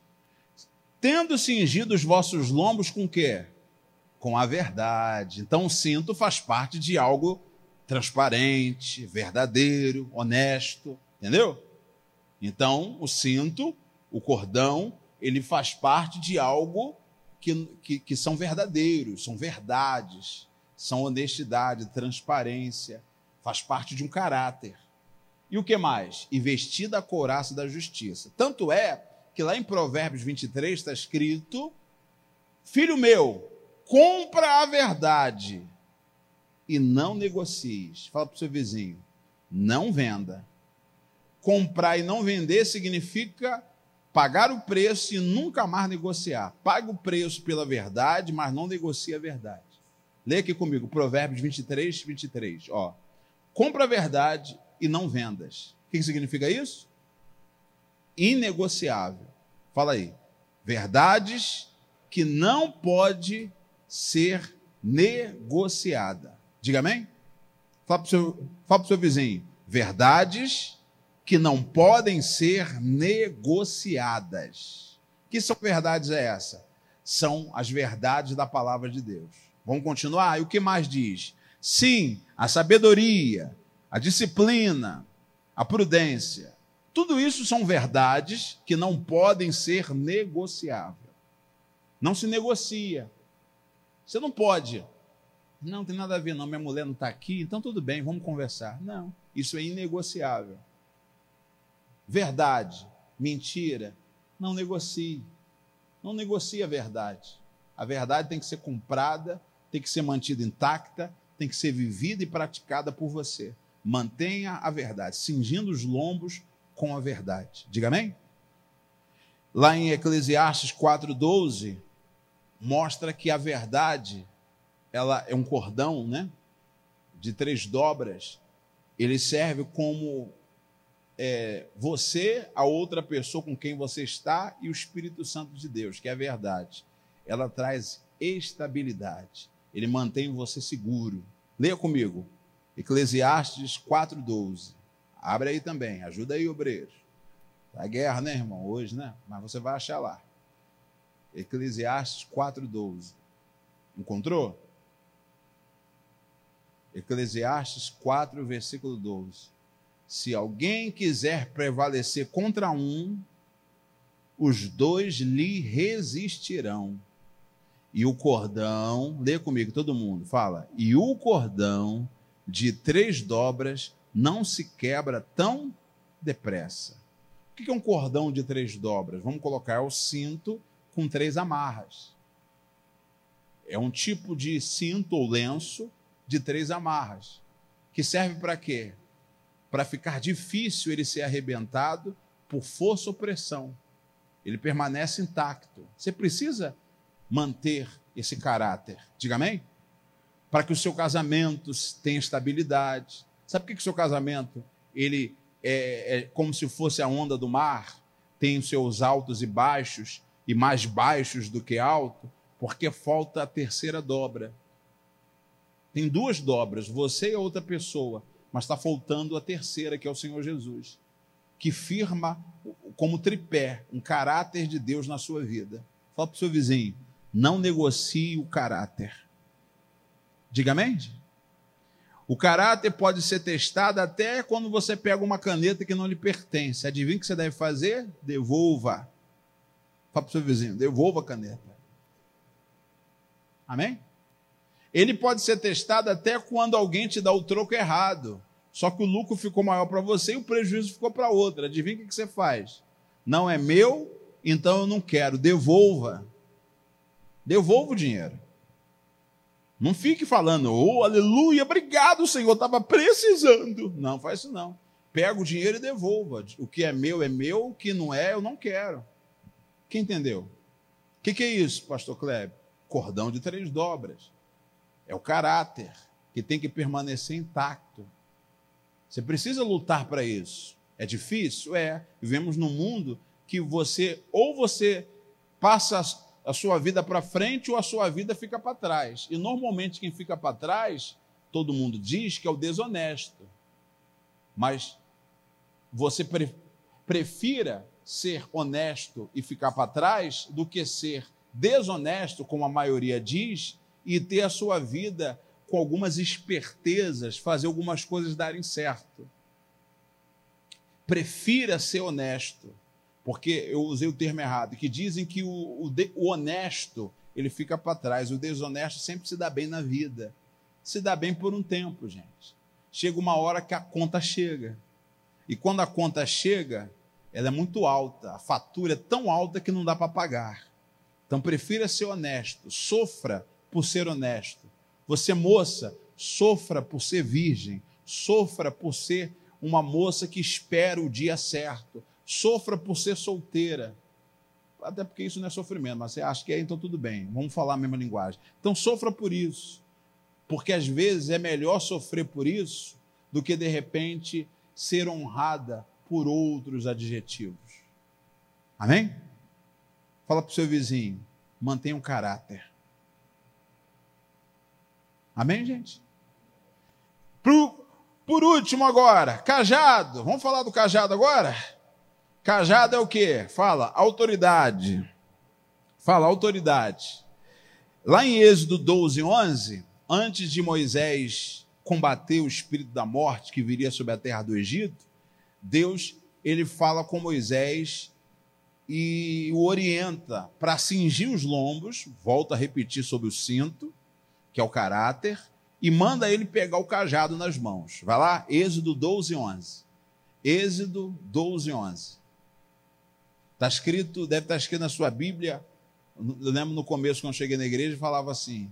tendo cingido os vossos lombos com o quê? Com a verdade. Então, o cinto faz parte de algo transparente, verdadeiro, honesto. Entendeu? Então, o cinto, o cordão, ele faz parte de algo que, que, que são verdadeiros, são verdades são honestidade, transparência, faz parte de um caráter. E o que mais? E vestida a couraça da justiça. Tanto é que lá em Provérbios 23 está escrito: Filho meu, compra a verdade e não negocies. Fala para o seu vizinho: não venda. Comprar e não vender significa pagar o preço e nunca mais negociar. Paga o preço pela verdade, mas não negocie a verdade. Lê aqui comigo, Provérbios 23, 23. Ó, compra a verdade e não vendas. O que significa isso? Inegociável. Fala aí. Verdades que não pode ser negociada. Diga amém? Fala para o seu, seu vizinho. Verdades que não podem ser negociadas. Que são verdades é essa? São as verdades da palavra de Deus. Vamos continuar? E o que mais diz? Sim, a sabedoria, a disciplina, a prudência. Tudo isso são verdades que não podem ser negociáveis. Não se negocia. Você não pode. Não, tem nada a ver, não. Minha mulher não está aqui, então tudo bem, vamos conversar. Não, isso é inegociável. Verdade, mentira, não negocie. Não negocie a verdade. A verdade tem que ser comprada, tem que ser mantida intacta, tem que ser vivida e praticada por você. Mantenha a verdade, cingindo os lombos com a verdade. Diga amém? Lá em Eclesiastes 4,12, mostra que a verdade ela é um cordão, né? De três dobras. Ele serve como é, você, a outra pessoa com quem você está e o Espírito Santo de Deus, que é a verdade. Ela traz estabilidade. Ele mantém você seguro. Leia comigo. Eclesiastes 4:12. Abre aí também, ajuda aí, obreiro. Tá guerra, né, irmão? Hoje, né? Mas você vai achar lá. Eclesiastes 4:12. Encontrou? Eclesiastes 4, versículo 12. Se alguém quiser prevalecer contra um, os dois lhe resistirão. E o cordão, lê comigo todo mundo, fala. E o cordão de três dobras não se quebra tão depressa. O que é um cordão de três dobras? Vamos colocar o cinto com três amarras. É um tipo de cinto ou lenço de três amarras. Que serve para quê? Para ficar difícil ele ser arrebentado por força ou pressão. Ele permanece intacto. Você precisa manter esse caráter. Diga amém? Para que o seu casamento tenha estabilidade. Sabe por que o seu casamento ele é, é como se fosse a onda do mar? Tem os seus altos e baixos, e mais baixos do que alto, porque falta a terceira dobra. Tem duas dobras, você e outra pessoa, mas está faltando a terceira, que é o Senhor Jesus, que firma como tripé um caráter de Deus na sua vida. Fala para o seu vizinho, não negocie o caráter. Diga amém? O caráter pode ser testado até quando você pega uma caneta que não lhe pertence. Adivinha o que você deve fazer? Devolva. Fala para o seu vizinho, devolva a caneta. Amém? Ele pode ser testado até quando alguém te dá o troco errado. Só que o lucro ficou maior para você e o prejuízo ficou para outra. Adivinha o que você faz? Não é meu, então eu não quero. Devolva. Devolva o dinheiro. Não fique falando, oh, aleluia, obrigado, Senhor, estava precisando. Não, faz isso não. Pega o dinheiro e devolva. O que é meu é meu, o que não é, eu não quero. Quem entendeu? O que, que é isso, pastor Kleber? Cordão de três dobras. É o caráter que tem que permanecer intacto. Você precisa lutar para isso. É difícil? É. Vivemos num mundo que você, ou você passa a sua vida para frente, ou a sua vida fica para trás. E normalmente quem fica para trás, todo mundo diz que é o desonesto. Mas você pre prefira ser honesto e ficar para trás do que ser desonesto, como a maioria diz, e ter a sua vida com algumas espertezas, fazer algumas coisas darem certo. Prefira ser honesto, porque eu usei o termo errado, que dizem que o, o, o honesto ele fica para trás, o desonesto sempre se dá bem na vida. Se dá bem por um tempo, gente. Chega uma hora que a conta chega. E quando a conta chega, ela é muito alta, a fatura é tão alta que não dá para pagar. Então prefira ser honesto, sofra por ser honesto. Você, moça, sofra por ser virgem, sofra por ser uma moça que espera o dia certo, sofra por ser solteira. Até porque isso não é sofrimento, mas você acha que é, então tudo bem, vamos falar a mesma linguagem. Então sofra por isso, porque às vezes é melhor sofrer por isso do que de repente ser honrada por outros adjetivos. Amém? Fala para o seu vizinho, mantenha um caráter. Amém, gente? Pro Por último, agora, cajado. Vamos falar do cajado agora? Cajado é o quê? Fala, autoridade. Fala, autoridade. Lá em Êxodo 12, 11, antes de Moisés combater o espírito da morte que viria sobre a terra do Egito, Deus ele fala com Moisés e o orienta para cingir os lombos, volta a repetir sobre o cinto, que é o caráter, e manda ele pegar o cajado nas mãos. Vai lá, Êxodo 12, 11. Êxodo 12, 11. Está escrito, deve estar escrito na sua Bíblia. Eu lembro no começo, quando cheguei na igreja, falava assim: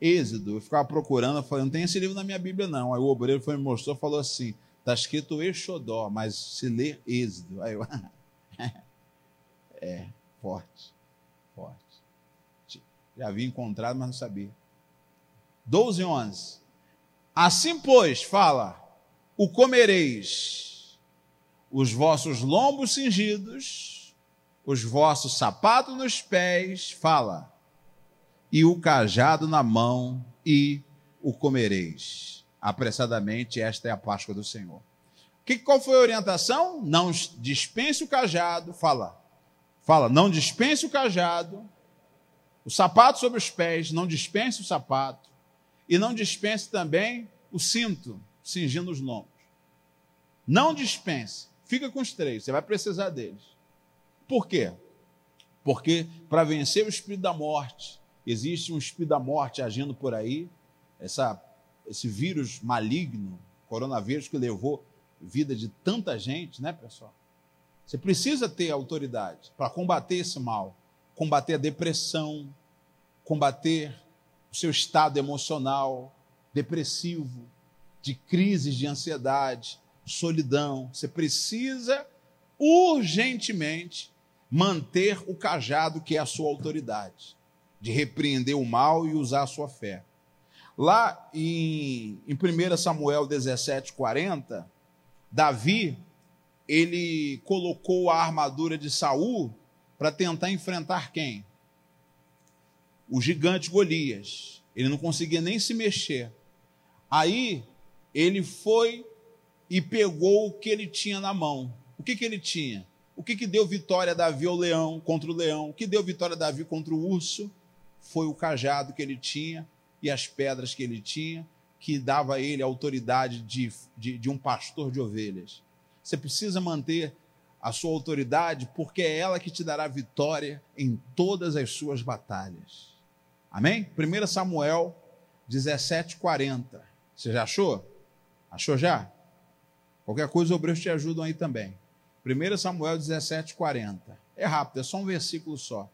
Êxodo. Eu ficava procurando, eu falei: não tem esse livro na minha Bíblia, não. Aí o obreiro foi me mostrou falou assim: está escrito Exodó, mas se lê Êxodo. Aí eu. <laughs> é, forte, forte. Já havia encontrado, mas não sabia. 12, 11. Assim, pois, fala: o comereis, os vossos lombos cingidos, os vossos sapatos nos pés, fala, e o cajado na mão, e o comereis. Apressadamente, esta é a Páscoa do Senhor. Que, qual foi a orientação? Não dispense o cajado, fala. Fala, não dispense o cajado, o sapato sobre os pés, não dispense o sapato, e não dispense também o cinto, cingindo os lombos. Não dispense. Fica com os três, você vai precisar deles. Por quê? Porque para vencer o espírito da morte, existe um espírito da morte agindo por aí, essa, esse vírus maligno, coronavírus que levou vida de tanta gente, né, pessoal? Você precisa ter autoridade para combater esse mal, combater a depressão, combater o seu estado emocional depressivo, de crises de ansiedade, solidão. Você precisa urgentemente manter o cajado que é a sua autoridade, de repreender o mal e usar a sua fé. Lá em, em 1 Samuel 17, 40, Davi ele colocou a armadura de Saul para tentar enfrentar quem? O gigante Golias. Ele não conseguia nem se mexer. Aí ele foi e pegou o que ele tinha na mão. O que, que ele tinha? O que, que deu vitória a Davi ao leão contra o leão? O que deu vitória a Davi contra o urso? Foi o cajado que ele tinha e as pedras que ele tinha, que dava a ele a autoridade de, de, de um pastor de ovelhas. Você precisa manter a sua autoridade, porque é ela que te dará vitória em todas as suas batalhas. Amém? 1 Samuel 17:40. Você já achou? Achou já? Qualquer coisa, os obreiros te ajudam aí também. 1 Samuel 17:40. É rápido, é só um versículo só.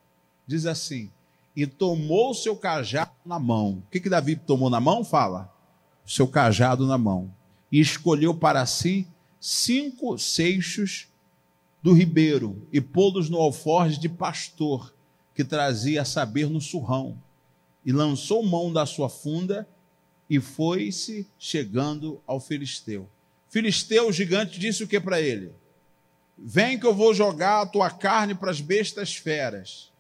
Diz assim: E tomou o seu cajado na mão. O que, que Davi tomou na mão? Fala. O seu cajado na mão. E escolheu para si cinco seixos do ribeiro e pô-los no alforje de pastor, que trazia a saber no surrão e lançou mão da sua funda e foi-se chegando ao filisteu. Filisteu, o gigante, disse o que para ele? Vem que eu vou jogar a tua carne para as bestas feras.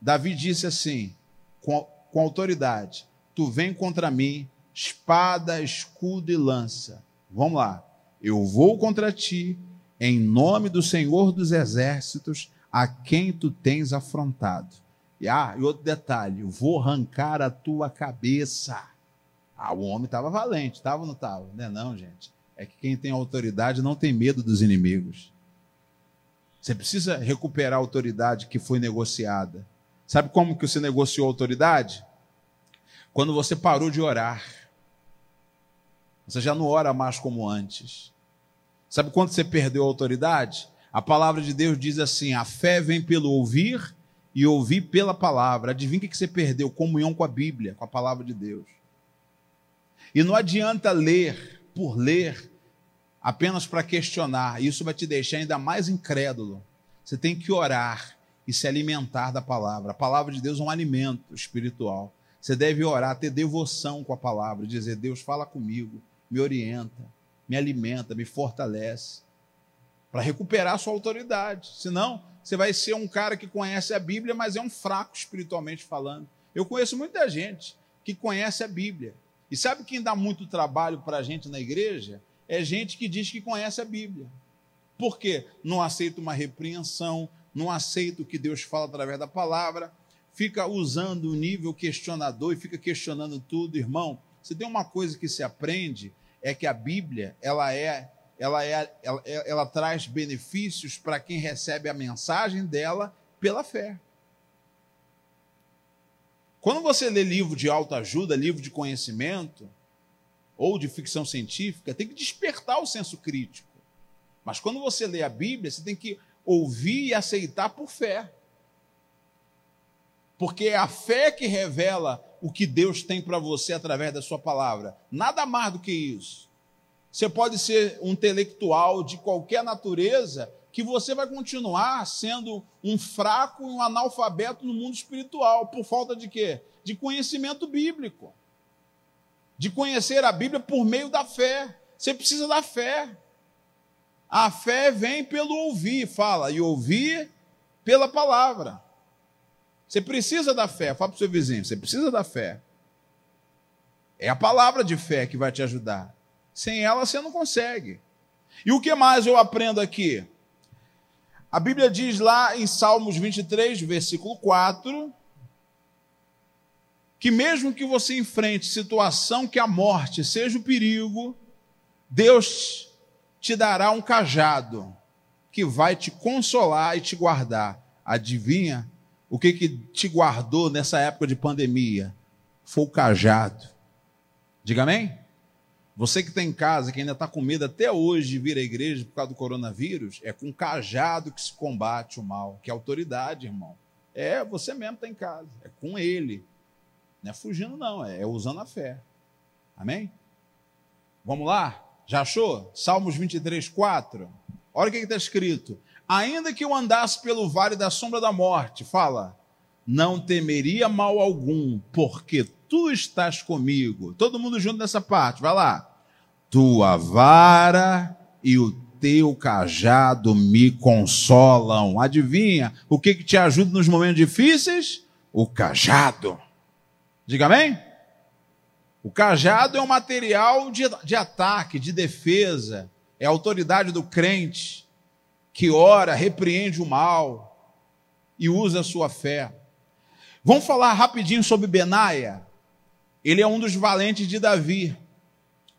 Davi disse assim, com, com autoridade: Tu vem contra mim, espada, escudo e lança. Vamos lá. Eu vou contra ti, em nome do Senhor dos exércitos, a quem tu tens afrontado. E, ah, e outro detalhe, vou arrancar a tua cabeça. Ah, o homem estava valente, estava ou não estava? Não é não, gente. É que quem tem autoridade não tem medo dos inimigos. Você precisa recuperar a autoridade que foi negociada. Sabe como que você negociou a autoridade? Quando você parou de orar. Você já não ora mais como antes. Sabe quando você perdeu a autoridade? A palavra de Deus diz assim: a fé vem pelo ouvir e ouvir pela palavra. Adivinha o que você perdeu? Comunhão com a Bíblia, com a palavra de Deus. E não adianta ler por ler, apenas para questionar. Isso vai te deixar ainda mais incrédulo. Você tem que orar e se alimentar da palavra. A palavra de Deus é um alimento espiritual. Você deve orar, ter devoção com a palavra, dizer: Deus, fala comigo, me orienta, me alimenta, me fortalece, para recuperar sua autoridade. Senão, você vai ser um cara que conhece a Bíblia, mas é um fraco espiritualmente falando. Eu conheço muita gente que conhece a Bíblia. E sabe quem dá muito trabalho para a gente na igreja? é gente que diz que conhece a Bíblia. Por quê? Não aceita uma repreensão, não aceita o que Deus fala através da palavra, fica usando o nível questionador e fica questionando tudo, irmão. Se tem uma coisa que se aprende é que a Bíblia, ela é ela, é, ela, ela traz benefícios para quem recebe a mensagem dela pela fé. Quando você lê livro de autoajuda, livro de conhecimento, ou de ficção científica, tem que despertar o senso crítico. Mas quando você lê a Bíblia, você tem que ouvir e aceitar por fé. Porque é a fé que revela o que Deus tem para você através da sua palavra. Nada mais do que isso. Você pode ser um intelectual de qualquer natureza, que você vai continuar sendo um fraco e um analfabeto no mundo espiritual, por falta de quê? De conhecimento bíblico. De conhecer a Bíblia por meio da fé. Você precisa da fé. A fé vem pelo ouvir, fala, e ouvir pela palavra. Você precisa da fé. Fala para o seu vizinho, você precisa da fé. É a palavra de fé que vai te ajudar. Sem ela você não consegue. E o que mais eu aprendo aqui? A Bíblia diz lá em Salmos 23, versículo 4, que mesmo que você enfrente situação que a morte seja o perigo, Deus te dará um cajado que vai te consolar e te guardar. Adivinha o que, que te guardou nessa época de pandemia? Foi o cajado. Diga amém? Você que está em casa, que ainda está com medo até hoje de vir à igreja por causa do coronavírus, é com cajado que se combate o mal, que é autoridade, irmão. É, você mesmo está em casa, é com ele. Não é fugindo, não, é, é usando a fé. Amém? Vamos lá? Já achou? Salmos 23, 4. Olha o que está escrito. Ainda que eu andasse pelo vale da sombra da morte, fala, não temeria mal algum, porque tu estás comigo. Todo mundo junto nessa parte, vai lá. Tua vara e o teu cajado me consolam. Adivinha o que, que te ajuda nos momentos difíceis? O cajado. Diga amém? O cajado é um material de, de ataque, de defesa, é a autoridade do crente que ora, repreende o mal e usa a sua fé. Vamos falar rapidinho sobre Benaia. Ele é um dos valentes de Davi.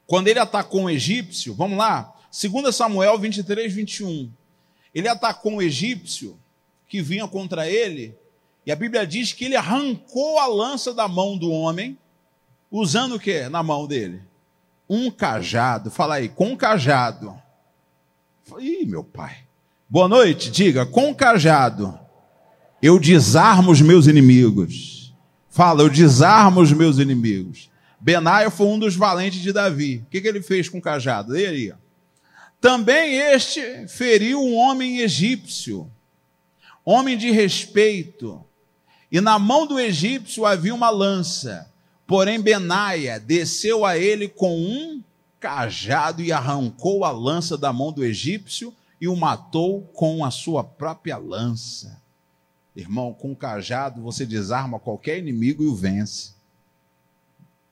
Quando ele atacou um egípcio, vamos lá, 2 Samuel 23, 21. Ele atacou um egípcio que vinha contra ele, e a Bíblia diz que ele arrancou a lança da mão do homem Usando o que na mão dele? Um cajado. Fala aí, com cajado. Ih, meu pai. Boa noite, diga, com cajado. Eu desarmo os meus inimigos. Fala, eu desarmo os meus inimigos. Benaia foi um dos valentes de Davi. O que, que ele fez com o cajado? Ele Também este feriu um homem egípcio, homem de respeito, e na mão do egípcio havia uma lança. Porém, Benaia desceu a ele com um cajado e arrancou a lança da mão do egípcio e o matou com a sua própria lança. Irmão, com o cajado você desarma qualquer inimigo e o vence.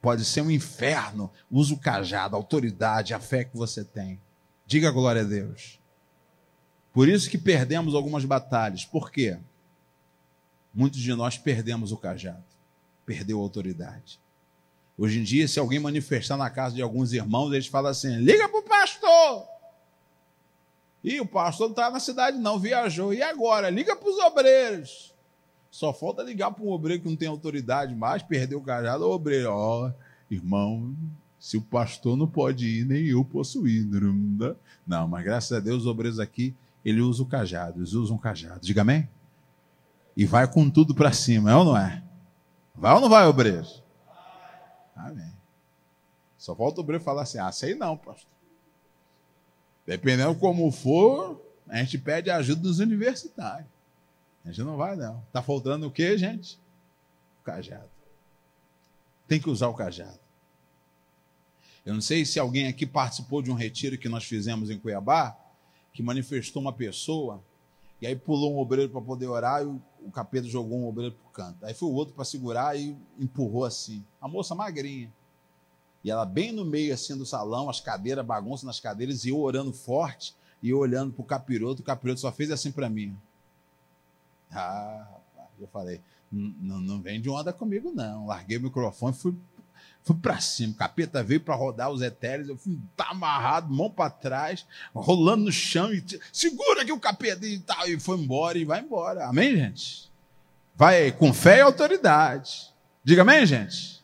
Pode ser um inferno. Usa o cajado, a autoridade, a fé que você tem. Diga glória a Deus. Por isso que perdemos algumas batalhas. Por quê? Muitos de nós perdemos o cajado, perdeu a autoridade. Hoje em dia, se alguém manifestar na casa de alguns irmãos, eles falam assim: liga para o pastor. E o pastor não está na cidade, não, viajou. E agora? Liga para os obreiros. Só falta ligar para um obreiro que não tem autoridade mais, perdeu o cajado. O obreiro, ó, oh, irmão, se o pastor não pode ir, nem eu posso ir. Não, mas graças a Deus, os obreiros aqui, ele usa o cajado, eles usam o cajado. Diga amém? E vai com tudo para cima, é ou não é? Vai ou não vai, obreiros? Amém. Só falta o obreiro falar assim: ah, sei não, pastor. Dependendo como for, a gente pede ajuda dos universitários. A gente não vai, não. Está faltando o quê, gente? O cajado. Tem que usar o cajado. Eu não sei se alguém aqui participou de um retiro que nós fizemos em Cuiabá, que manifestou uma pessoa, e aí pulou um obreiro para poder orar, e o, capeta jogou um obreiro para o canto. Aí foi o outro para segurar e empurrou assim. A moça magrinha. E ela bem no meio assim do salão, as cadeiras, bagunça nas cadeiras, e eu orando forte, e eu olhando para o capiroto, o capiroto só fez assim para mim. Ah, eu falei, não, não vem de onda comigo, não. Larguei o microfone, fui, fui para cima. O capeta veio para rodar os etéreos, eu fui tá amarrado, mão para trás, rolando no chão, e segura aqui o capeta e tal, e foi embora e vai embora. Amém, gente? Vai com fé e autoridade. Diga amém, gente?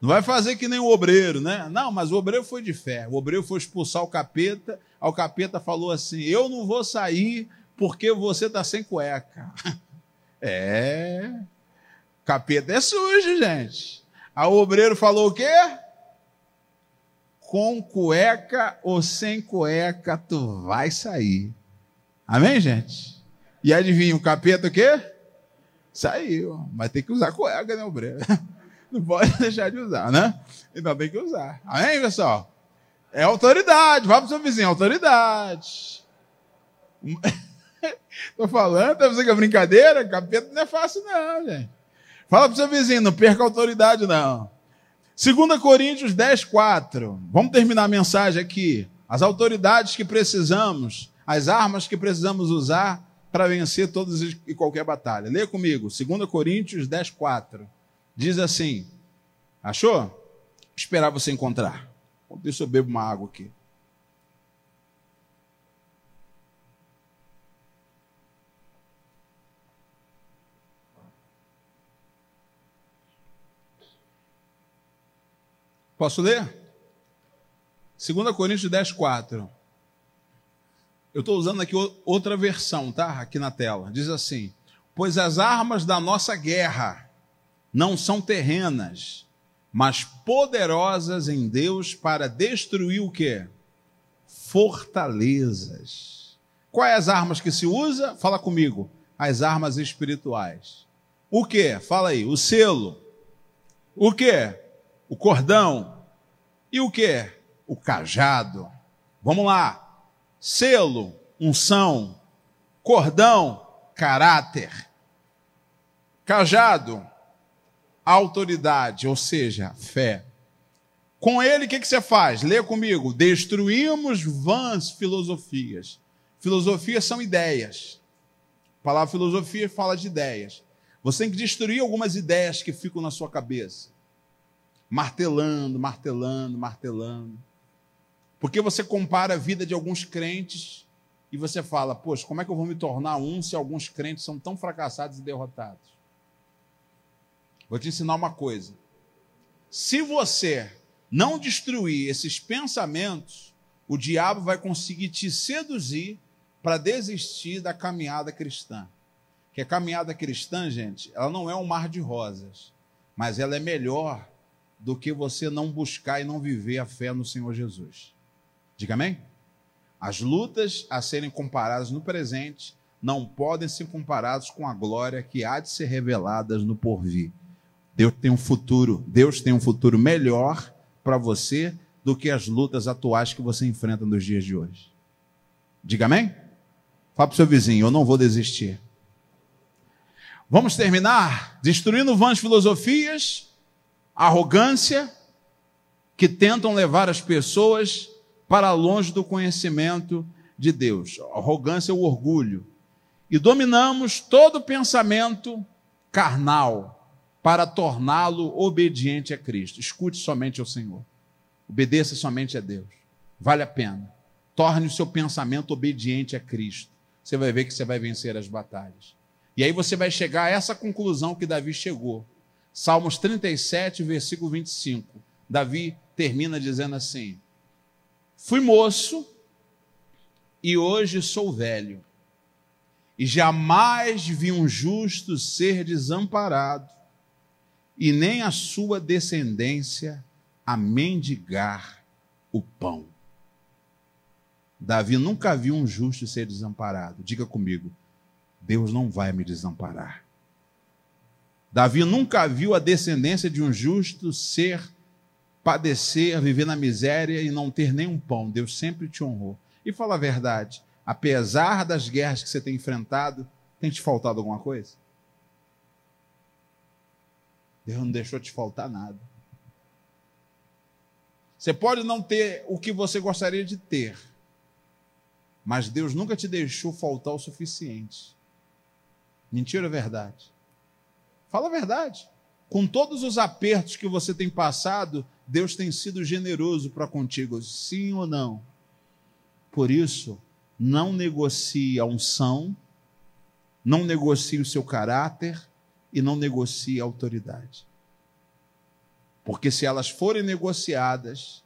Não vai fazer que nem o obreiro, né? Não, mas o obreiro foi de fé. O obreiro foi expulsar o capeta. O capeta falou assim: Eu não vou sair porque você está sem cueca. <laughs> É. Capeta é sujo, gente. A obreiro falou o quê? Com cueca ou sem cueca, tu vai sair. Amém, gente? E adivinha, o capeta o quê? Saiu. Mas tem que usar cueca, né, obreiro? <laughs> Não pode <laughs> deixar de usar, né? Então tem que usar. Amém, pessoal? É autoridade. Vá para o seu vizinho, autoridade. Tô falando, tá pensando que é brincadeira? Capeta não é fácil, não, gente. Fala para o seu vizinho, não perca autoridade, não. 2 Coríntios 10, 4. Vamos terminar a mensagem aqui. As autoridades que precisamos, as armas que precisamos usar para vencer todas e qualquer batalha. Leia comigo, 2 Coríntios 10, 4. Diz assim: Achou? Esperar você encontrar. Deixa eu beber uma água aqui. Posso ler? 2 Coríntios 10, 4. Eu estou usando aqui outra versão, tá? Aqui na tela. Diz assim: Pois as armas da nossa guerra não são terrenas, mas poderosas em Deus para destruir o quê? Fortalezas. Quais as armas que se usa? Fala comigo. As armas espirituais. O que? Fala aí. O selo. O que? O cordão e o que? O cajado. Vamos lá. Selo, unção, cordão, caráter. Cajado, autoridade, ou seja, fé. Com ele, o que, que você faz? Lê comigo. Destruímos vãs filosofias. Filosofias são ideias. A palavra filosofia fala de ideias. Você tem que destruir algumas ideias que ficam na sua cabeça martelando, martelando, martelando. Porque você compara a vida de alguns crentes e você fala, poxa, como é que eu vou me tornar um se alguns crentes são tão fracassados e derrotados? Vou te ensinar uma coisa. Se você não destruir esses pensamentos, o diabo vai conseguir te seduzir para desistir da caminhada cristã. Que a caminhada cristã, gente, ela não é um mar de rosas, mas ela é melhor do que você não buscar e não viver a fé no Senhor Jesus. Diga amém? As lutas a serem comparadas no presente não podem ser comparadas com a glória que há de ser revelada no porvir. Deus tem um futuro, Deus tem um futuro melhor para você do que as lutas atuais que você enfrenta nos dias de hoje. Diga amém? Fala para o seu vizinho, eu não vou desistir. Vamos terminar destruindo vãs filosofias arrogância que tentam levar as pessoas para longe do conhecimento de Deus. arrogância é o orgulho. E dominamos todo pensamento carnal para torná-lo obediente a Cristo. Escute somente ao Senhor. Obedeça somente a Deus. Vale a pena. Torne o seu pensamento obediente a Cristo. Você vai ver que você vai vencer as batalhas. E aí você vai chegar a essa conclusão que Davi chegou Salmos 37, versículo 25. Davi termina dizendo assim: Fui moço e hoje sou velho, e jamais vi um justo ser desamparado, e nem a sua descendência a mendigar o pão. Davi nunca viu um justo ser desamparado. Diga comigo, Deus não vai me desamparar. Davi nunca viu a descendência de um justo ser, padecer, viver na miséria e não ter nenhum pão. Deus sempre te honrou. E fala a verdade, apesar das guerras que você tem enfrentado, tem te faltado alguma coisa? Deus não deixou te faltar nada. Você pode não ter o que você gostaria de ter, mas Deus nunca te deixou faltar o suficiente. Mentira ou verdade? Fala a verdade. Com todos os apertos que você tem passado, Deus tem sido generoso para contigo, sim ou não? Por isso, não negocie a unção, não negocie o seu caráter e não negocie a autoridade. Porque se elas forem negociadas,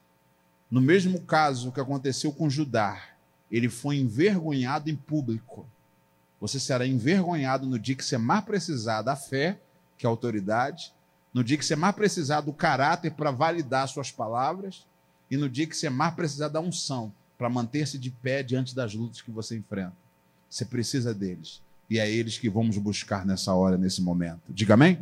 no mesmo caso que aconteceu com Judá, ele foi envergonhado em público. Você será envergonhado no dia que você mais precisar da fé, que é autoridade, no dia que você mais precisar do caráter para validar suas palavras, e no dia que você mais precisar da unção para manter-se de pé diante das lutas que você enfrenta. Você precisa deles. E é eles que vamos buscar nessa hora, nesse momento. Diga amém?